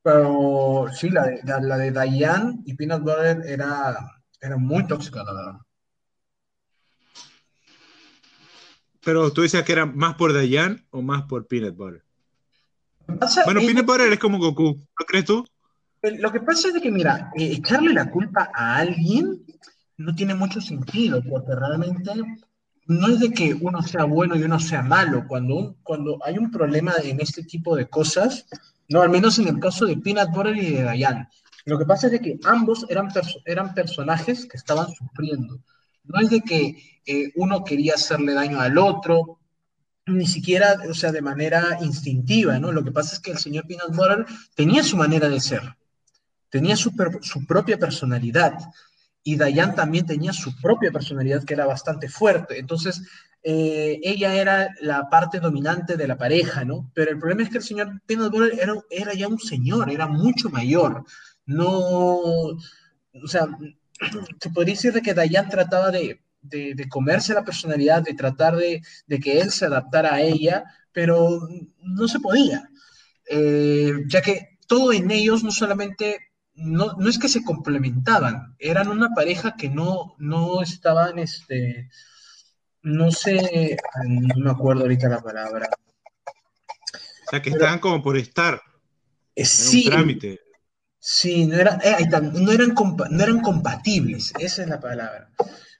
C: pero sí, la de, la, de Diane y Peanut Butter era, era muy tóxica, la verdad.
A: Pero tú decías que era más por Diane o más por Peanut Butter bueno, Peanut Butter es como Goku, ¿no crees tú?
C: Lo que pasa es que, mira, eh, echarle la culpa a alguien no tiene mucho sentido, porque realmente no es de que uno sea bueno y uno sea malo. Cuando, cuando hay un problema en este tipo de cosas, no, al menos en el caso de Peanut Butter y de Diane, lo que pasa es de que ambos eran, eran personajes que estaban sufriendo. No es de que eh, uno quería hacerle daño al otro, ni siquiera, o sea, de manera instintiva, ¿no? Lo que pasa es que el señor Peanut Butter tenía su manera de ser, tenía su, su propia personalidad, y Diane también tenía su propia personalidad que era bastante fuerte. Entonces, eh, ella era la parte dominante de la pareja, ¿no? Pero el problema es que el señor Peanut Butter era, ya un señor, era mucho mayor. No, o sea, se podría decir de que Diane trataba de, de, comerse la personalidad, de tratar de, que él se adaptara a ella, pero no se podía, eh, ya que todo en ellos no solamente, no, es que se complementaban, eran una pareja que no, no estaban, este, no sé, no me acuerdo ahorita la palabra.
A: O sea, que estaban como por estar.
C: sí. trámite. Sí, no, era, eh, no, eran, no eran compatibles, esa es la palabra.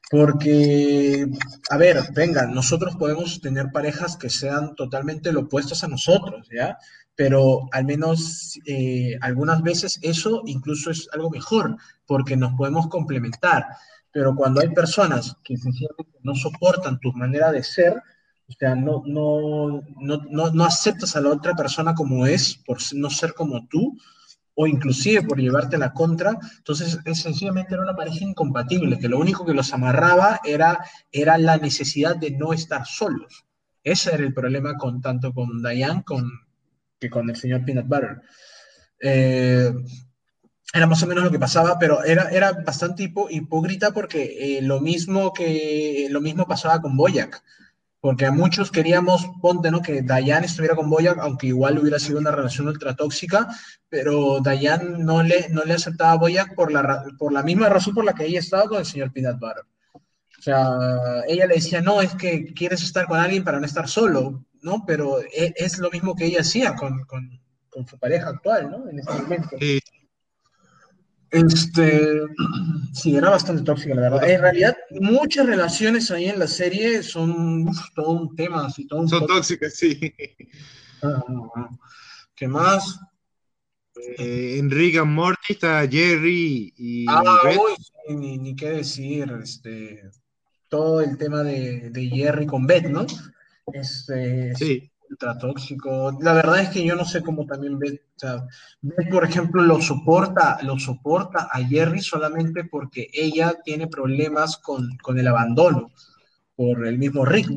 C: Porque, a ver, venga, nosotros podemos tener parejas que sean totalmente lo opuestos a nosotros, ¿ya? Pero al menos eh, algunas veces eso incluso es algo mejor, porque nos podemos complementar. Pero cuando hay personas que sencillamente no soportan tu manera de ser, o sea, no, no, no, no aceptas a la otra persona como es, por no ser como tú, o inclusive por llevarte la contra. Entonces, es, sencillamente era una pareja incompatible, que lo único que los amarraba era, era la necesidad de no estar solos. Ese era el problema con tanto con Diane con, que con el señor Peanut Butter. Eh, era más o menos lo que pasaba, pero era, era bastante hipócrita porque eh, lo, mismo que, lo mismo pasaba con Boyac porque a muchos queríamos, ponte, ¿no? Que Dayan estuviera con Boyac, aunque igual hubiera sido una relación ultra tóxica, pero Dayan no le, no le aceptaba a Boyac por la, por la misma razón por la que ella estaba con el señor Peanut Butter. O sea, ella le decía, no, es que quieres estar con alguien para no estar solo, ¿no? Pero e, es, lo mismo que ella hacía con, con, con, su pareja actual, ¿no? En ese momento. Sí, este, sí, era bastante tóxica, la verdad. En realidad, muchas relaciones ahí en la serie son todo un tema. todo
A: son tóxicas, sí.
C: ¿Qué más?
A: Eh, en Rick and Morty está Jerry y.
C: Ah, ni, ni, qué decir. Este, todo el tema de, de Jerry con Beth, ¿no? Este, sí tóxico. La verdad es que yo no sé cómo también ve, por ejemplo, lo soporta, lo soporta a Jerry solamente porque ella tiene problemas con, con el abandono por el mismo Rick.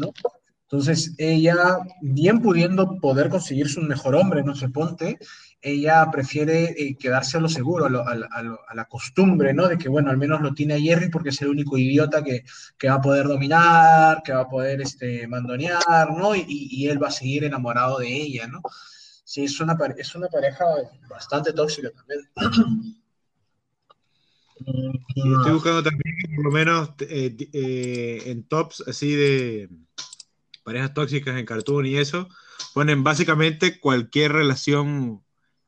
C: Entonces, ella, bien pudiendo poder conseguirse un mejor hombre, no se ponte, ella prefiere eh, quedarse a lo seguro, a, la costumbre, ¿no? De que, bueno, al menos lo tiene a Jerry porque es el único idiota que, va a poder dominar, que va a poder este, mandonear, ¿no? Y, él va a seguir enamorado de ella, ¿no? Sí, es una, es una pareja bastante tóxica también.
A: estoy buscando también, por lo menos, eh, eh, en tops así de parejas tóxicas en cartoon y eso, ponen básicamente cualquier relación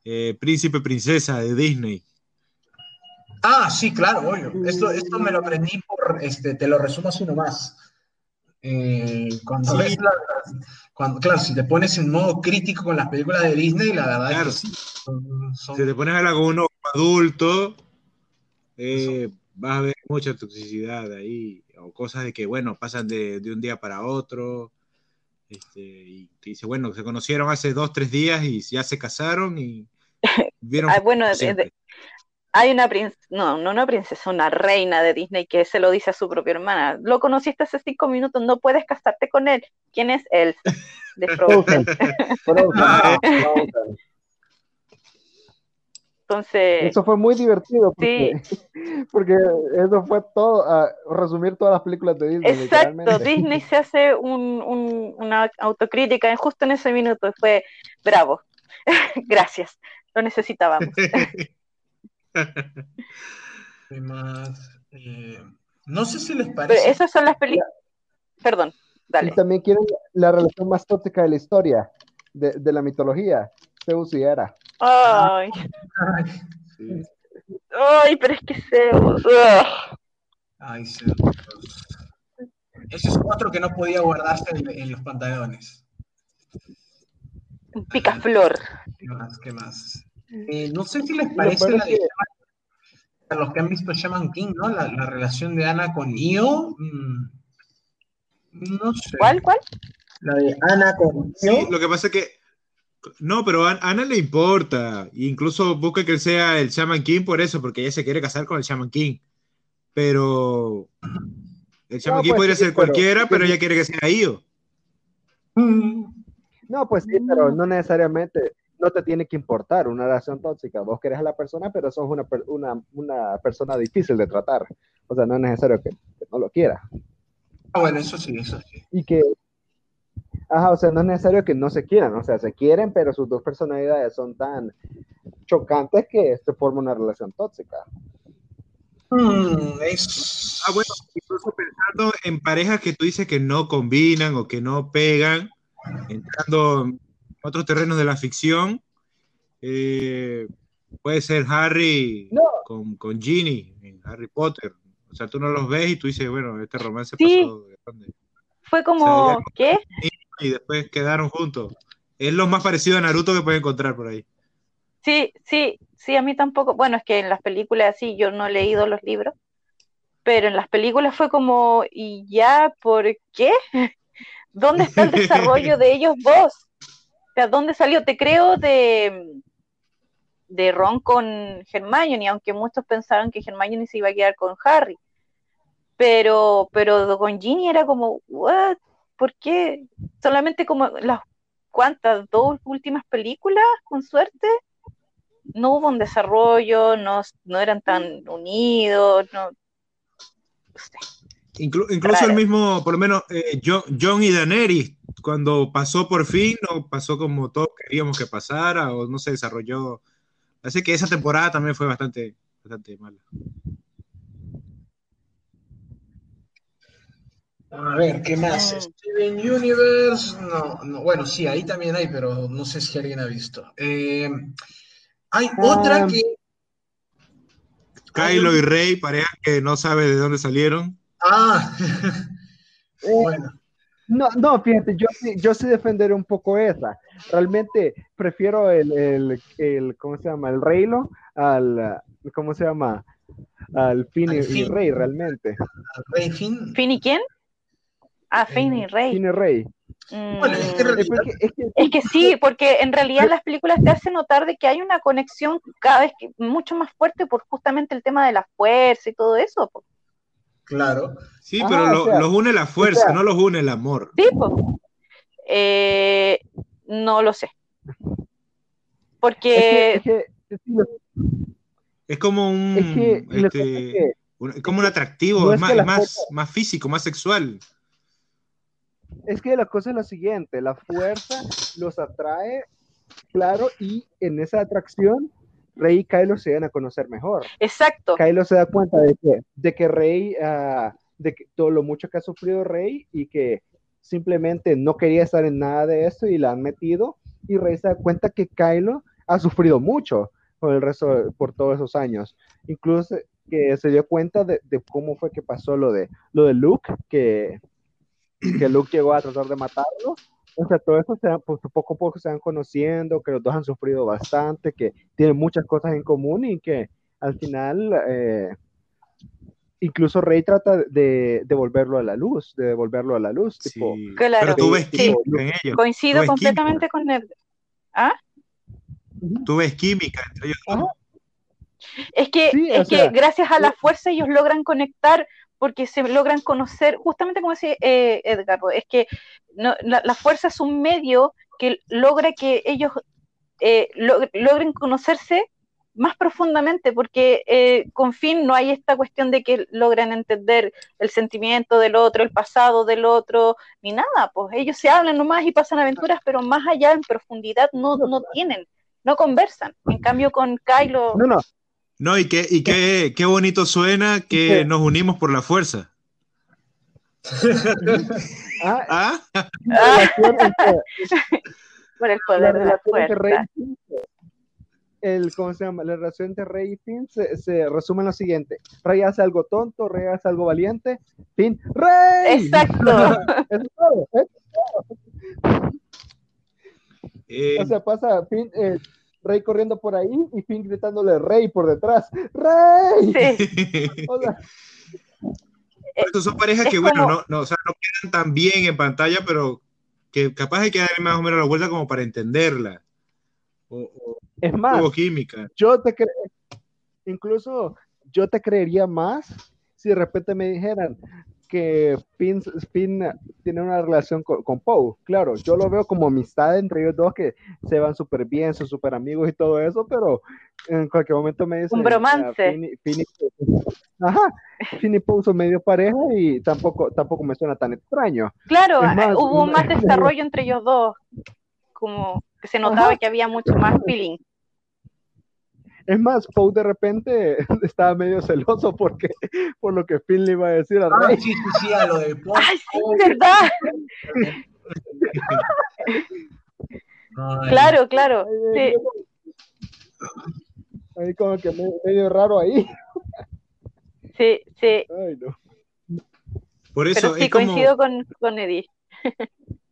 A: eh, príncipe princesa de Disney.
C: Ah, sí, claro, obvio. Esto, esto me lo aprendí por, este, te lo resumo así nomás. Eh, cuando ves la, cuando, claro, si te pones en modo crítico con las películas de Disney, la verdad es que sí,
A: Si te pones a hablar con uno adulto, eh, vas a ver mucha toxicidad ahí, o cosas de que, bueno, pasan de, de un día para otro, este, y te dice, bueno, se conocieron hace dos, tres días y ya se casaron y vieron...
D: ah, bueno, hay una princesa, no, no una princesa, una reina de Disney que se lo dice a su propia hermana. Lo conociste hace cinco minutos, no puedes casarte con él. ¿Quién es él? De Frozen. Entonces.
B: Eso fue muy divertido. Porque, sí. porque eso fue todo, a resumir todas las películas de Disney.
D: Exacto, Disney se hace un, un, una autocrítica justo en ese minuto. Fue bravo. Gracias, lo necesitábamos.
C: Eh, no sé si les parece.
D: Pero esas son las películas. Perdón, dale.
B: Y también quieren la relación más tóxica de la historia, de, de la mitología, Zeus y Hera.
D: Ay. Ay, pero es que Zeus.
C: Ay, Zeus. Esos cuatro que no podía guardarse en, los pantalones.
D: Picaflor.
C: ¿Qué más? ¿Qué más? Eh, no sé si les parece la de a los que han visto Shaman King, ¿no? La, la relación de Ana con Io. Mmm, no sé.
D: ¿Cuál, cuál?
C: La de Ana con
A: Io. Sí, lo que pasa es que. No, pero a Ana le importa. Incluso busca que él sea el Shaman King por eso, porque ella se quiere casar con el Shaman King. Pero. El Shaman no, King pues, podría sí, ser pero, cualquiera, pero ella quiere que sea Io.
B: No, pues sí, pero no necesariamente no te tiene que importar una relación tóxica. Vos querés a la persona, pero sos una, una, una persona difícil de tratar. O sea, no es necesario que, que, no lo quiera.
C: Ah, bueno, eso sí, eso sí.
B: Y que, ajá, o sea, no es necesario que no se quieran. O sea, se quieren, pero sus dos personalidades son tan chocantes que se forma una relación tóxica.
C: Mm, es...
A: Ah, bueno, incluso pensando en parejas que tú dices que no combinan o que no pegan, entrando otros terrenos de la ficción. Eh, puede ser Harry
D: no.
A: con, con Ginny en Harry Potter. O sea, tú no los ves y tú dices, bueno, este romance sí. pasó.
D: Fue como, o sea, ¿qué?
A: Y después quedaron juntos. Es lo más parecido a Naruto que puedes encontrar por ahí.
D: Sí, sí, sí, a mí tampoco. Bueno, es que en las películas sí, yo no he leído los libros, pero en las películas fue como, ¿y ya por qué? ¿Dónde está el desarrollo de ellos vos? O sea, ¿dónde salió? Te creo de, de Ron con Hermione, aunque muchos pensaron que Hermione se iba a quedar con Harry. Pero, pero con Ginny era como, ¿what? ¿Por qué? Solamente como las cuantas, dos últimas películas, con suerte, no hubo un desarrollo, no, no eran tan unidos, no, no sé.
A: Inclu incluso el mismo, por lo menos, eh, John, John, y Daenerys, cuando pasó por fin, no pasó como todos queríamos que pasara, o no se desarrolló. Así que esa temporada también fue bastante, bastante mala.
C: A ver, ¿qué más? Steven Universe, no, no, bueno, sí, ahí también hay, pero no sé si alguien ha visto. Eh, hay um, otra que...
A: Kylo y Rey, pareja que no sabe de dónde salieron.
C: Ah, bueno.
B: No, no, fíjate, yo, yo sí defenderé un poco esa. Realmente prefiero el, el, el ¿cómo se llama? El Reylo al, ¿cómo se llama? Al Finn y, fin. Rey, realmente.
C: ¿Al Rey? ¿Finn
D: y quién? Ah, Finn y Rey.
B: Finn y Rey.
D: Mm. Bueno, es, que realidad... es, que, es, que, es que sí, porque en realidad las películas te hacen notar de que hay una conexión cada vez que, mucho más fuerte por justamente el tema de la fuerza y todo eso.
C: Claro.
A: Sí, pero lo, o sea, los une la fuerza, o sea, no los une el amor.
D: Sí, pues. Eh, no lo sé. Porque.
B: Es, que, es, que,
A: es como un. Este, un, como un atractivo, no es más, más, más físico, más sexual.
B: Es que la cosa es la siguiente: la fuerza los atrae, claro, y en esa atracción Rey y Kylo se van a conocer mejor.
D: Exacto.
B: Kylo se da cuenta de que, de que Rey, uh, de que todo lo mucho que ha sufrido Rey y que simplemente no quería estar en nada de eso y la han metido. Y Rey se da cuenta que Kylo ha sufrido mucho por el resto, por todos esos años. Incluso que se dio cuenta de, cómo fue que pasó lo de, lo de Luke, que, que Luke llegó a tratar de matarlo. O sea, todo eso se pues, poco a poco se van conociendo, que los dos han sufrido bastante, que tienen muchas cosas en común y que al final eh, incluso Rey trata de devolverlo a la luz, de devolverlo a la luz. Tipo,
D: claro, pero tú ves química en ellos. Coincido completamente con él. ¿Ah?
A: Tú ves química entre ellos.
D: Es que, es que gracias a la fuerza ellos logran conectar porque se logran conocer, justamente como decía eh, es que la, fuerza es un medio que logra que ellos eh, logren conocerse más profundamente, porque eh, con fin no hay esta cuestión de que logran entender el sentimiento del otro, el pasado del otro, ni nada, pues ellos se hablan nomás y pasan aventuras, pero más allá en profundidad no, no tienen, no conversan. En cambio con Kylo...
B: No, no.
A: No, y qué, y qué, qué bonito suena que nos unimos por la fuerza.
D: ¿Ah? ¿Ah? por el poder de la fuerza
B: el, ¿cómo se llama? La relación entre Rey y Finn se, resume en lo siguiente. Rey hace algo tonto, Rey hace algo valiente, Finn, ¡Rey!
D: Exacto.
B: es todo, eh, O sea, pasa Finn, eh, Rey corriendo por ahí y Finn gritándole Rey por detrás. ¡Rey! Sí.
A: o Estos son parejas que, bueno, no, no, o sea, no quedan tan bien en pantalla, pero que capaz hay que darle más o menos la vuelta como para entenderla.
B: es más,
A: química.
B: yo te creo, incluso yo te creería más si de repente me dijeran que Finn, tiene una relación con, con, Poe. Claro, yo lo veo como amistad entre ellos dos que se van súper bien, son súper amigos y todo eso, pero en cualquier momento me dicen...
D: Un bromance.
B: Finn, ajá, Finn y Poe son medio pareja y tampoco, tampoco me suena tan extraño.
D: Claro, hubo más desarrollo entre ellos dos, como que se notaba que había mucho más feeling.
B: Es más, Poe de repente estaba medio celoso porque por lo que Finn le iba a decir a
C: ah, Rey. sí, sí, sí, a lo de Poe.
D: ¡Ay, sí, verdad! claro, claro. Sí.
B: Ahí como que medio raro ahí.
D: Sí, sí.
B: Ay, no.
A: Por eso
D: Pero sí, coincido con, con Eddie.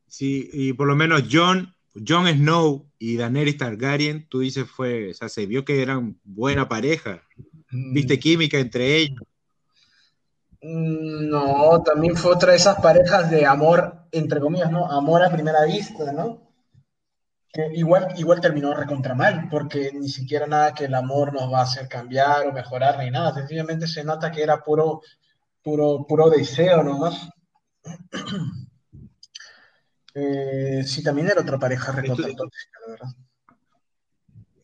A: Sí, y por lo menos John Jon Snow y Daenerys Targaryen, tú dices fue, o sea, se vio que eran buena pareja. Mm. ¿Viste química entre ellos?
C: Mm, no, también fue otra de esas parejas de amor, entre comillas, ¿no? Amor a primera vista, ¿no? Que igual, igual terminó recontra mal, porque ni siquiera nada que el amor nos va a hacer cambiar o mejorar ni nada. Sencillamente se nota que era puro, puro, puro deseo nomás. Eh, sí, también era otra pareja estoy, la verdad.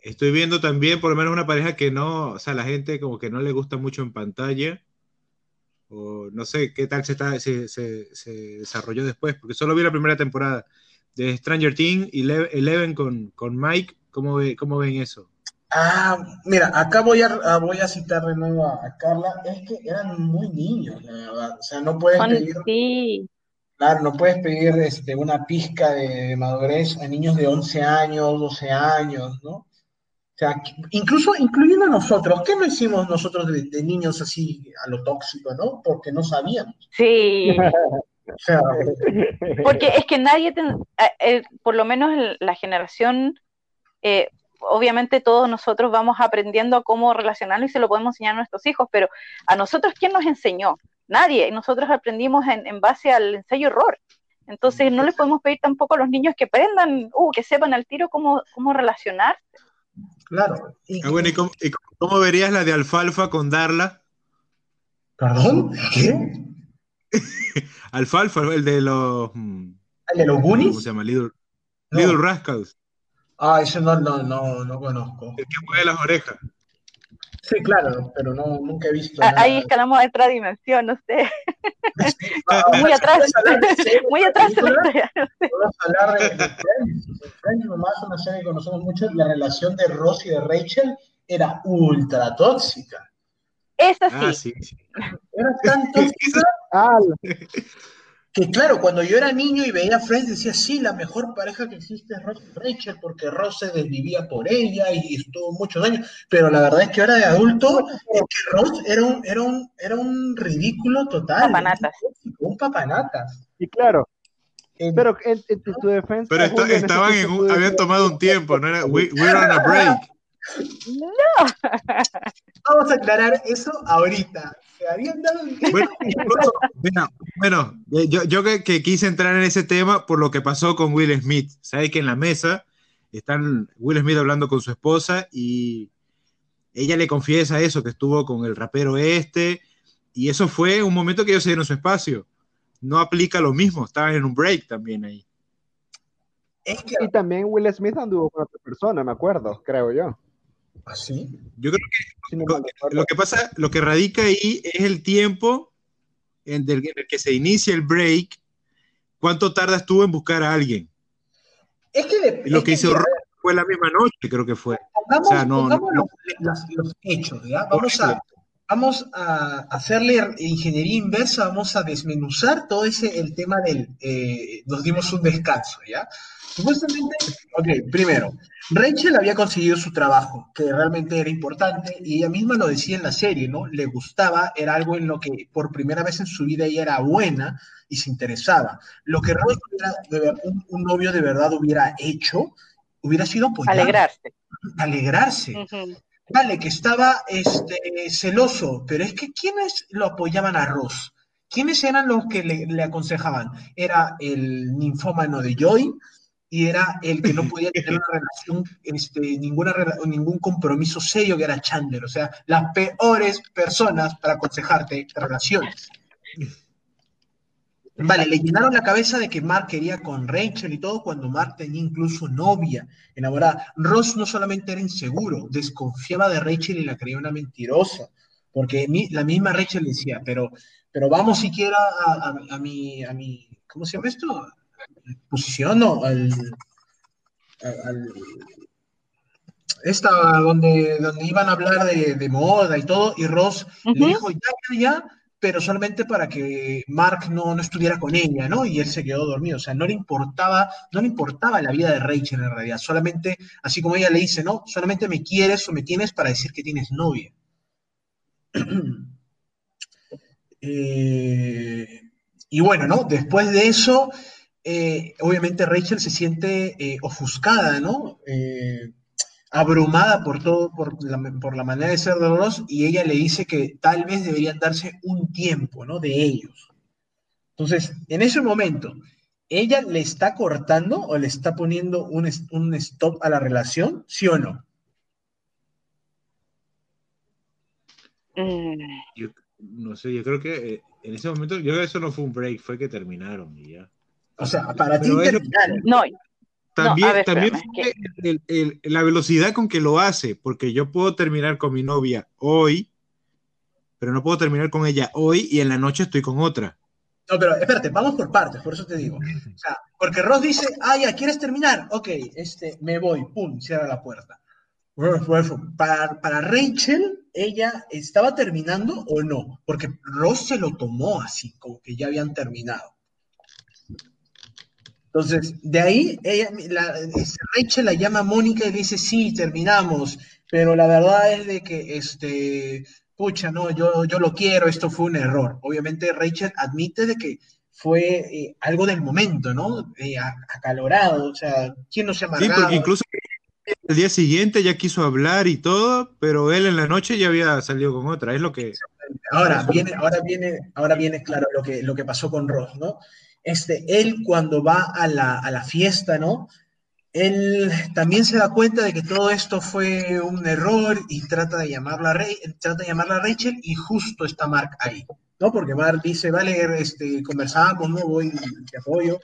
A: Estoy viendo también, por lo menos, una pareja que no, o sea, la gente como que no le gusta mucho en pantalla. O no sé qué tal se, está, se, se, desarrolló después, porque solo vi la primera temporada de Stranger Things y Eleven con, con Mike. ¿Cómo, ve, ¿Cómo ven eso?
C: Ah, mira, acá voy a, voy a citar de nuevo a, Carla. Es que eran muy niños, la verdad. O sea, no pueden pedir.
D: Sí.
C: Claro, no puedes pedir este, una pizca de madurez a niños de 11 años, 12 años, ¿no? O sea, incluso incluyendo a nosotros, ¿qué no hicimos nosotros de, niños así a lo tóxico, ¿no? Porque no sabíamos.
D: Sí. o sea, porque es que nadie, eh, eh, por lo menos la generación, eh, obviamente todos nosotros vamos aprendiendo a cómo relacionarnos y se lo podemos enseñar a nuestros hijos, pero a nosotros, ¿quién nos enseñó? Nadie. Y nosotros aprendimos en, base al ensayo error. Entonces no les podemos pedir tampoco a los niños que aprendan, uh, que sepan al tiro cómo, cómo relacionarse.
C: Claro.
A: Ah, bueno, ¿y cómo, verías la de alfalfa con Darla?
C: ¿Perdón? ¿Qué?
A: alfalfa, el de los... Mm,
C: ¿El de los Goonies?
A: ¿Cómo se llama? Little, Little Rascals.
C: Ah, ese no, no, no, no conozco.
A: El que mueve las orejas.
C: Sí, claro, pero no, nunca he visto.
D: Ahí escalamos a otra dimensión, no sé. muy atrás, muy atrás
C: de la Vamos a hablar de, Friends. Friends nomás una serie que conocemos mucho. La relación de Ross y de Rachel era ultra tóxica.
D: Esa sí.
A: Ah, sí,
C: Era tan tóxica.
B: Ah,
C: que claro, cuando yo era niño y veía a Friends decía, sí, la mejor pareja que existe es Ross y Rachel, porque Ross se desvivía por ella y estuvo muchos años, pero la verdad es que ahora de adulto, es que Ross era un, era un, era un ridículo total.
D: Papanatas.
C: Un papanatas.
B: Y claro, pero en, tu defensa.
A: Pero estaban en un, habían tomado un tiempo, no era, we, we're on a break.
C: No. Vamos a aclarar eso ahorita. Se habían dado un tiempo.
A: Bueno, bueno, yo, yo que, que, quise entrar en ese tema por lo que pasó con Will Smith. Sabes que en la mesa están Will Smith hablando con su esposa y ella le confiesa eso, que estuvo con el rapero este, y eso fue un momento que ellos se dieron su espacio no aplica lo mismo, estaban en un break también ahí.
B: Y también Will Smith anduvo con otra persona, me acuerdo, creo yo.
C: ¿Ah, sí?
A: Yo creo que lo, que pasa, lo que radica ahí es el tiempo en el, que se inicia el break, cuánto tardas tú en buscar a alguien.
C: Es que
A: lo que, hizo fue la misma noche, creo que fue. o sea, no,
C: los, hechos, ¿ya? Vamos a, vamos a hacerle ingeniería inversa, vamos a desmenuzar todo ese, el tema del, eh, nos dimos un descanso, ¿ya? Supuestamente, ok, primero, Rachel había conseguido su trabajo, que realmente era importante, y ella misma lo decía en la serie, ¿no? Le gustaba, era algo en lo que por primera vez en su vida ella era buena y se interesaba. Lo que Rachel, un, novio de verdad hubiera hecho, hubiera sido apoyar.
D: Alegrarse.
C: Alegrarse. Vale, que estaba este, celoso, pero es que ¿quiénes lo apoyaban a Ross? ¿Quiénes eran los que le, aconsejaban? Era el ninfómano de Joy y era el que no podía tener una relación, este, ninguna, ningún compromiso serio, que era Chandler. O sea, las peores personas para aconsejarte relaciones. Vale, le llenaron la cabeza de que Mark quería con Rachel y todo cuando Mark tenía incluso novia enamorada. Ross no solamente era inseguro, desconfiaba de Rachel y la creía una mentirosa, porque la misma Rachel decía, pero, pero vamos siquiera a, a, mi, a mi, ¿cómo se llama esto? Posición o al, esta donde, donde iban a hablar de, moda y todo, y Ross le dijo, ya, ya, ya, pero solamente para que Mark no, no, estuviera con ella, ¿no? Y él se quedó dormido. O sea, no le importaba, no le importaba la vida de Rachel en realidad. Solamente, así como ella le dice, ¿no? Solamente me quieres o me tienes para decir que tienes novia. Eh, y bueno, ¿no? Después de eso, eh, obviamente Rachel se siente eh, ofuscada, ¿no? Abrumada por todo, por la, por la manera de ser de Ross, y ella le dice que tal vez deberían darse un tiempo, ¿no? De ellos. Entonces, en ese momento, ¿ella le está cortando o le está poniendo un, un stop a la relación? ¿Sí o no?
A: Mm. Yo, no sé, yo creo que eh, en ese momento, yo creo que eso no fue un break, fue que terminaron y ya.
C: O sea, para ti terminaron.
D: No,
A: también, también la velocidad con que lo hace, porque yo puedo terminar con mi novia hoy, pero no puedo terminar con ella hoy y en la noche estoy con otra.
C: No, pero espérate, vamos por partes, por eso te digo. O sea, porque Ross dice, ah, ya, ¿quieres terminar? Ok, este, me voy, pum, cierra la puerta. Para, para Rachel, ella estaba terminando o no, porque Ross se lo tomó así, como que ya habían terminado. Entonces, de ahí, ella, la, Rachel la llama a Mónica y dice, sí, terminamos, pero la verdad es de que, este, pucha, no, yo, yo lo quiero, esto fue un error. Obviamente Rachel admite de que fue eh, algo del momento, ¿no? Eh, acalorado, o sea, ¿quién no se?
A: Sí, porque incluso el día siguiente ya quiso hablar y todo, pero él en la noche ya había salido con otra, es lo que...
C: Ahora viene, ahora viene, ahora viene claro lo que, lo que pasó con Ross, ¿no? Este, él cuando va a la, fiesta, ¿no? Él también se da cuenta de que todo esto fue un error y trata de llamarla a, trata de llamarla a Rachel y justo está Mark ahí, ¿no? Porque Mark dice, vale, este, conversamos, no voy, te apoyo.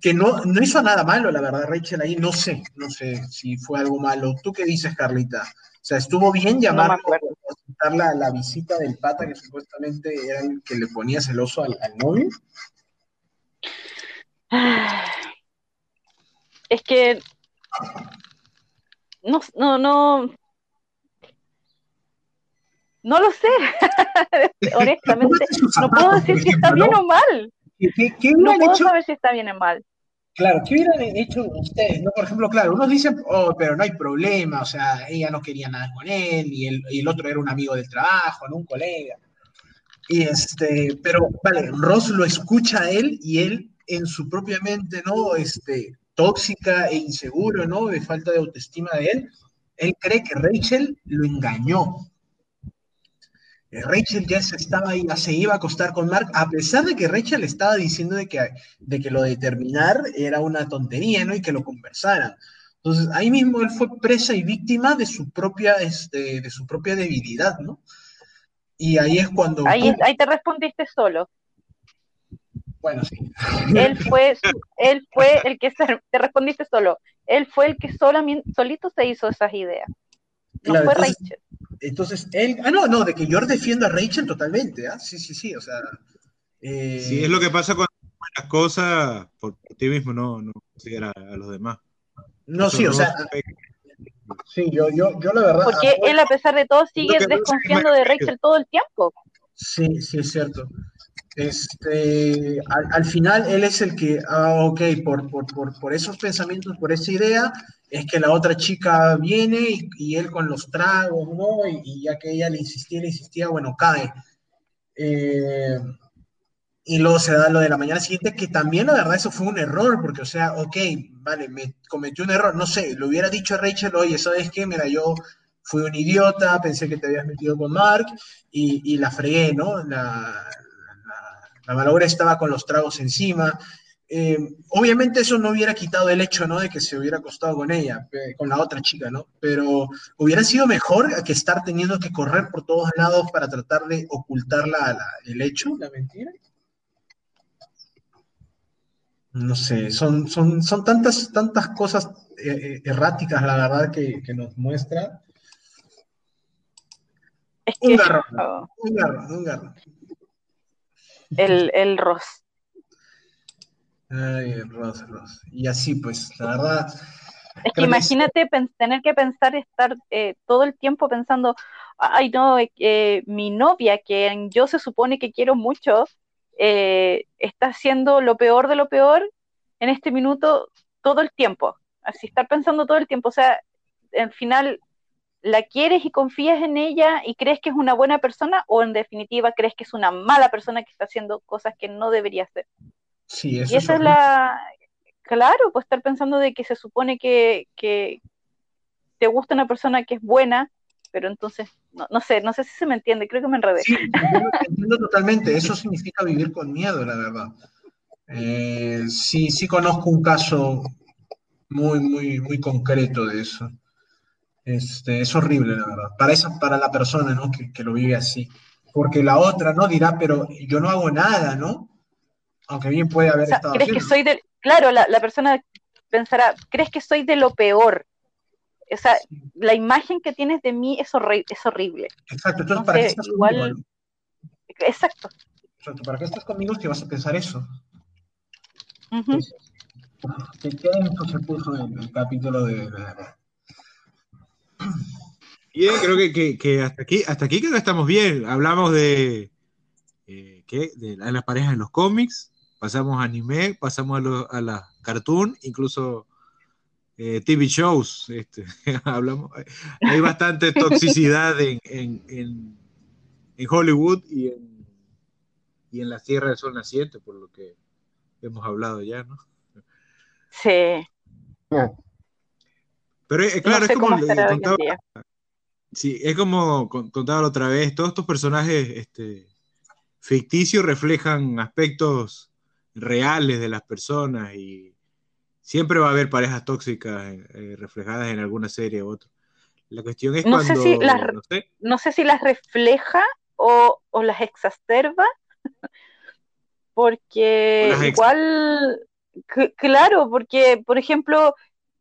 C: Que no, no hizo nada malo, la verdad, Rachel ahí, no sé, no sé si fue algo malo. ¿Tú qué dices, Carlita? O sea, estuvo bien llamar a la, la, visita del pata que supuestamente era el que le ponía celoso al, al novio.
D: Es que no, no, no, no lo sé. Honestamente, no puedo decir si está bien o mal. ¿qué, no puedo saber si está bien o mal.
C: Claro, ¿qué hubieran hecho ustedes? ¿no? Por ejemplo, claro, unos dicen, oh, pero no hay problema, o sea, ella no quería nada con él, y el, y el otro era un amigo del trabajo, no un colega. Y este, pero, vale, Ross lo escucha a él y él en su propia mente, ¿no? Este, tóxica e inseguro, ¿no? De falta de autoestima de él, él cree que Rachel lo engañó. Eh, Rachel ya se estaba ya se iba a acostar con Mark, a pesar de que Rachel estaba diciendo de que, de que lo de terminar era una tontería, ¿no? Y que lo conversaran. Entonces, ahí mismo él fue presa y víctima de su propia, este, de su propia debilidad, ¿no? Y ahí es cuando...
D: Ahí, ahí te respondiste solo.
C: Bueno, sí.
D: Él fue, él fue el que te respondiste solo. Él fue el que solito se hizo esas ideas. No fue Rachel.
C: Entonces, él. Ah, no, no, de que yo defiendo a Rachel totalmente, ¿ah? Sí, sí, sí, o sea.
A: Eh... Sí, es lo que pasa con las cosas por ti mismo, no, no considera a los demás.
C: No, sí, o sea. Sí, yo, yo, yo la verdad.
D: Porque él, a pesar de todo, sigue desconfiando de Rachel todo el tiempo.
C: Sí, sí, es cierto. Este, al, final él es el que, ah, ok, por, por, por, por, esos pensamientos, por esa idea, es que la otra chica viene y, él con los tragos, ¿no? Y, ya que ella le insistía, le insistía, bueno, cae. Eh, y luego se da lo de la mañana siguiente, que también la verdad eso fue un error, porque o sea, ok, vale, me cometió un error, no sé, le hubiera dicho a Rachel, oye, ¿sabes qué? Mira, yo fui un idiota, pensé que te habías metido con Mark y, y la fregué, ¿no? La, la malogre estaba con los tragos encima. Eh, obviamente eso no hubiera quitado el hecho, ¿no? De que se hubiera acostado con ella, con la otra chica, ¿no? Pero hubiera sido mejor que estar teniendo que correr por todos lados para tratar de ocultar el hecho, la mentira. No sé, son, son, son tantas, tantas cosas eh, eh, erráticas, la verdad, que, nos muestra. un garrón, un garrón, un garrón
D: el, el Ross.
C: Ay, Ross, Ross. Y así, pues, la verdad.
D: Es que imagínate tener que pensar, estar eh, todo el tiempo pensando, ay, no, eh, mi novia, que yo se supone que quiero mucho, eh, está haciendo lo peor de lo peor en este minuto todo el tiempo. Así, estar pensando todo el tiempo. O sea, al final la quieres y confías en ella y crees que es una buena persona o en definitiva crees que es una mala persona que está haciendo cosas que no debería hacer.
C: Sí, eso
D: y esa es, la... Claro, pues estar pensando de que se supone que, te gusta una persona que es buena, pero entonces, no, sé, no sé si se me entiende, creo que me enredé.
C: Sí, entiendo totalmente, eso significa vivir con miedo, la verdad. Eh, sí, sí conozco un caso muy, muy, muy concreto de eso. Este, es horrible, la verdad, para, esa, para la persona ¿no? que, lo vive así. Porque la otra no dirá, pero yo no hago nada, ¿no? Aunque bien puede haber estado.
D: ¿crees que soy de, claro, la, persona pensará, ¿crees que soy de lo peor? O sea, la imagen que tienes de mí es, es horrible.
C: Exacto, entonces, ¿para qué estás conmigo?
D: Exacto.
C: Exacto, ¿para qué estás conmigo si vas a pensar eso? ¿Qué, qué se puso en el capítulo de,
A: Bien, creo que, hasta aquí, hasta aquí creo que estamos bien. Hablamos de, eh, de las parejas en los cómics, pasamos a anime, pasamos a, la cartoon, incluso eh, TV shows. Este, hablamos, hay bastante toxicidad en, Hollywood y en, y en la Tierra del Sol Naciente, por lo que hemos hablado ya, ¿no?
D: Sí.
A: Pero eh, claro, es como contaba, sí, es como contaba la otra vez, todos estos personajes este, ficticios reflejan aspectos reales de las personas y siempre va a haber parejas tóxicas eh, reflejadas en alguna serie u otra. La cuestión es
D: no
A: cuando...
D: Sé si las, no, sé. si las refleja o, las exacerba, porque igual, claro, porque, por ejemplo,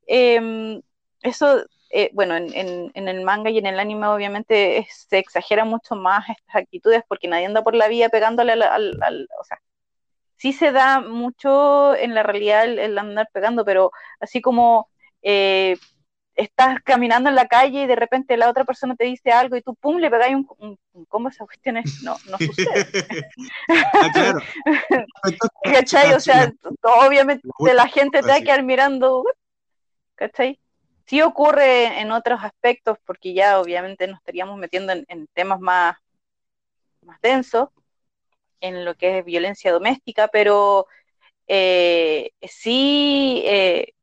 D: eh, eso, eh, bueno, en, el manga y en el anime obviamente se exagera mucho más estas actitudes porque nadie anda por la vida pegándole al, o sea, sí se da mucho en la realidad el, andar pegando, pero así como eh, estás caminando en la calle y de repente la otra persona te dice algo y tú pum le pegáis un, ¿cómo esa cuestión es? No, no sucede.
A: ah, claro.
D: ¿Cachai? O sea, obviamente la gente te va a quedar mirando, ¿cachai? Sí ocurre en otros aspectos, porque ya obviamente nos estaríamos metiendo en, temas más, más densos, en lo que es violencia doméstica, pero eh, sí eh,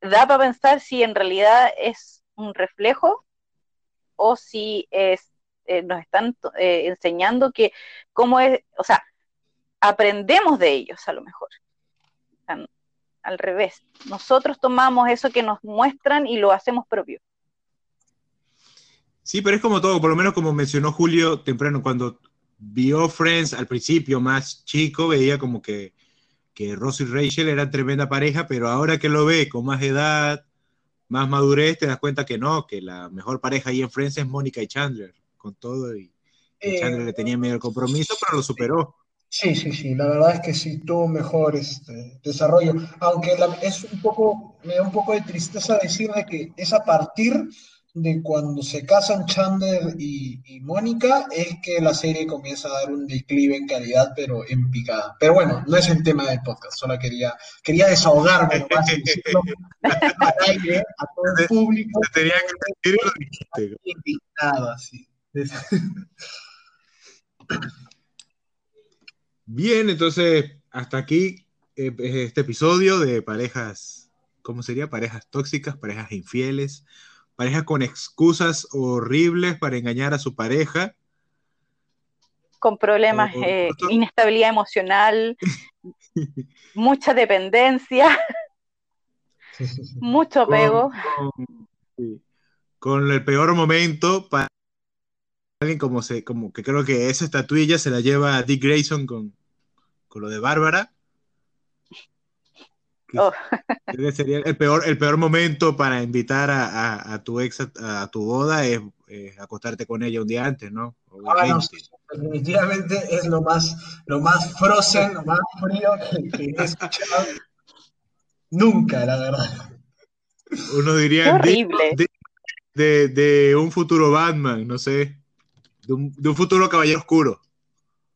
D: da para pensar si en realidad es un reflejo o si es, eh, nos están enseñando que cómo es, o sea, aprendemos de ellos a lo mejor. Al revés, nosotros tomamos eso que nos muestran y lo hacemos propio.
A: Sí, pero es como todo, por lo menos como mencionó Julio temprano, cuando vio Friends al principio más chico, veía como que, que Ross y Rachel eran tremenda pareja, pero ahora que lo ve con más edad, más madurez, te das cuenta que no, que la mejor pareja ahí en Friends es Mónica y Chandler, con todo, y, eh, Chandler le tenía medio el compromiso, pero lo superó.
C: Sí, sí, sí, la verdad es que sí tuvo mejor este, desarrollo, aunque es un poco, me da un poco de tristeza decir de que es a partir de cuando se casan Chandler y, Mónica, es que la serie comienza a dar un declive en calidad, pero en picada. Pero bueno, no es el tema del podcast, solo quería, quería desahogarme nomás decirlo aire a todo el público. tenía que decir lo así.
A: Bien, entonces hasta aquí eh, este episodio de parejas, ¿cómo sería? Parejas tóxicas, parejas infieles, parejas con excusas horribles para engañar a su pareja.
D: Con problemas, eh, inestabilidad emocional, mucha dependencia, mucho apego.
A: Con, el peor momento para alguien como se, como que creo que esa estatuilla se la lleva a Dick Grayson con, con lo de Bárbara. Oh. sería el peor, el peor momento para invitar a, tu ex a, tu boda es, acostarte con ella un día antes, ¿no?
C: Ah, definitivamente es lo más, lo más frozen, lo más frío que, he escuchado nunca, la verdad.
A: Uno diría de, de, un futuro Batman, no sé de un, futuro caballero oscuro.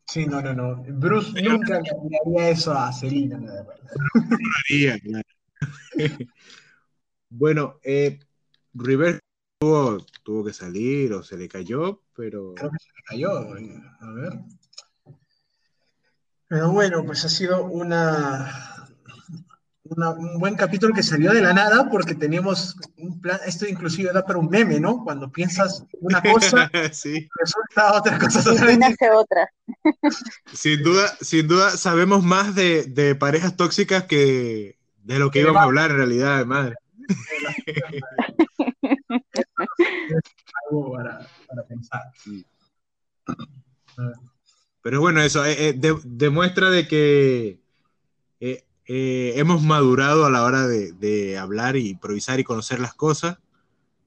C: Sí, no, no, no. Bruce nunca le haría eso a Selina, nada
A: bueno, eh, River tuvo, tuvo, que salir o se le cayó, pero.
C: Creo que se le cayó, eh, a ver. Pero bueno, pues ha sido una, un buen capítulo que salió de la nada porque teníamos un plan, esto inclusive da para un meme, ¿no? Cuando piensas una cosa, resulta otra cosa
D: totalmente. otra.
A: sin duda, sin duda sabemos más de, parejas tóxicas que de lo que íbamos a hablar en realidad, madre.
C: algo para, pensar.
A: Pero bueno, eso eh, eh, demuestra de que eh, eh, hemos madurado a la hora de, hablar y improvisar y conocer las cosas.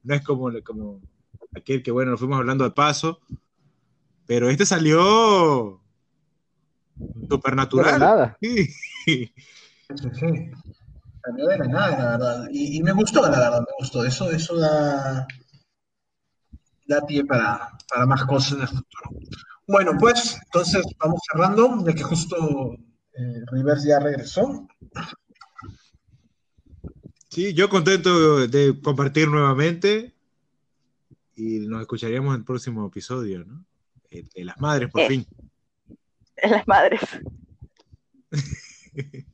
A: No es como, como aquel que, bueno, nos fuimos hablando al paso, pero este salió supernatural.
C: nada. Sí. Salió de la nada, la verdad. Y, me gustó, la verdad, me gustó. Eso, eso da, da pie para, para más cosas en el futuro. Bueno, pues entonces vamos cerrando, de que justo eh, Rivers ya regresó.
A: Sí, yo contento de compartir nuevamente y nos escucharíamos en el próximo episodio, ¿no? De, las madres, por eh, fin.
D: De las madres.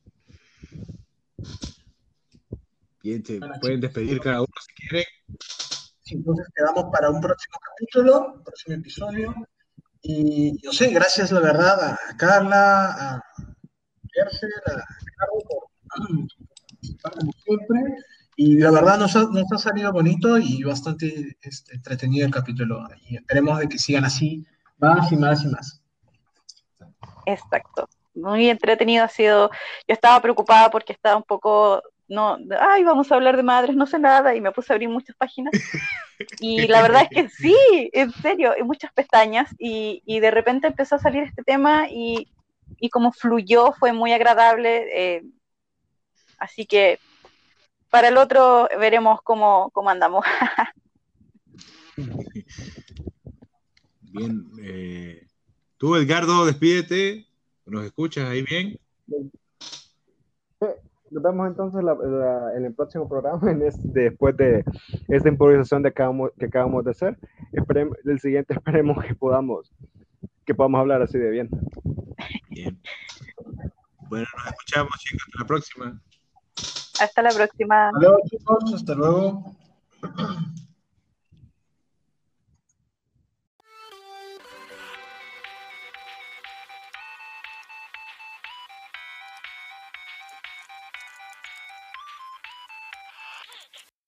A: Bien, se pueden despedir cada uno si quieren.
C: entonces quedamos para un próximo capítulo, un próximo episodio. Y yo sé, gracias la verdad a Carla, a como siempre. Y la verdad nos ha, nos ha, salido bonito y bastante este, entretenido el capítulo. Y esperemos de que sigan así más y más y más.
D: Exacto. Muy entretenido ha sido. Yo estaba preocupada porque estaba un poco no, ay, vamos a hablar de madres, no sé nada, y me puse a abrir muchas páginas. Y la verdad es que sí, en serio, muchas pestañas, y, y, de repente empezó a salir este tema y y como fluyó fue muy agradable. Eh, así que para el otro veremos cómo, cómo andamos.
A: Bien, eh, tú Edgardo, despídete, nos escuchas ahí bien.
B: Nos vemos entonces en el próximo programa, en después de esta improvisación de acabamos, que acabamos de hacer. Esperemos, el siguiente esperemos que podamos, que podamos hablar así de bien.
A: Bien. Bueno, nos escuchamos, chicos. Hasta la próxima.
D: Hasta la próxima.
C: Hasta luego, chicos. Hasta luego.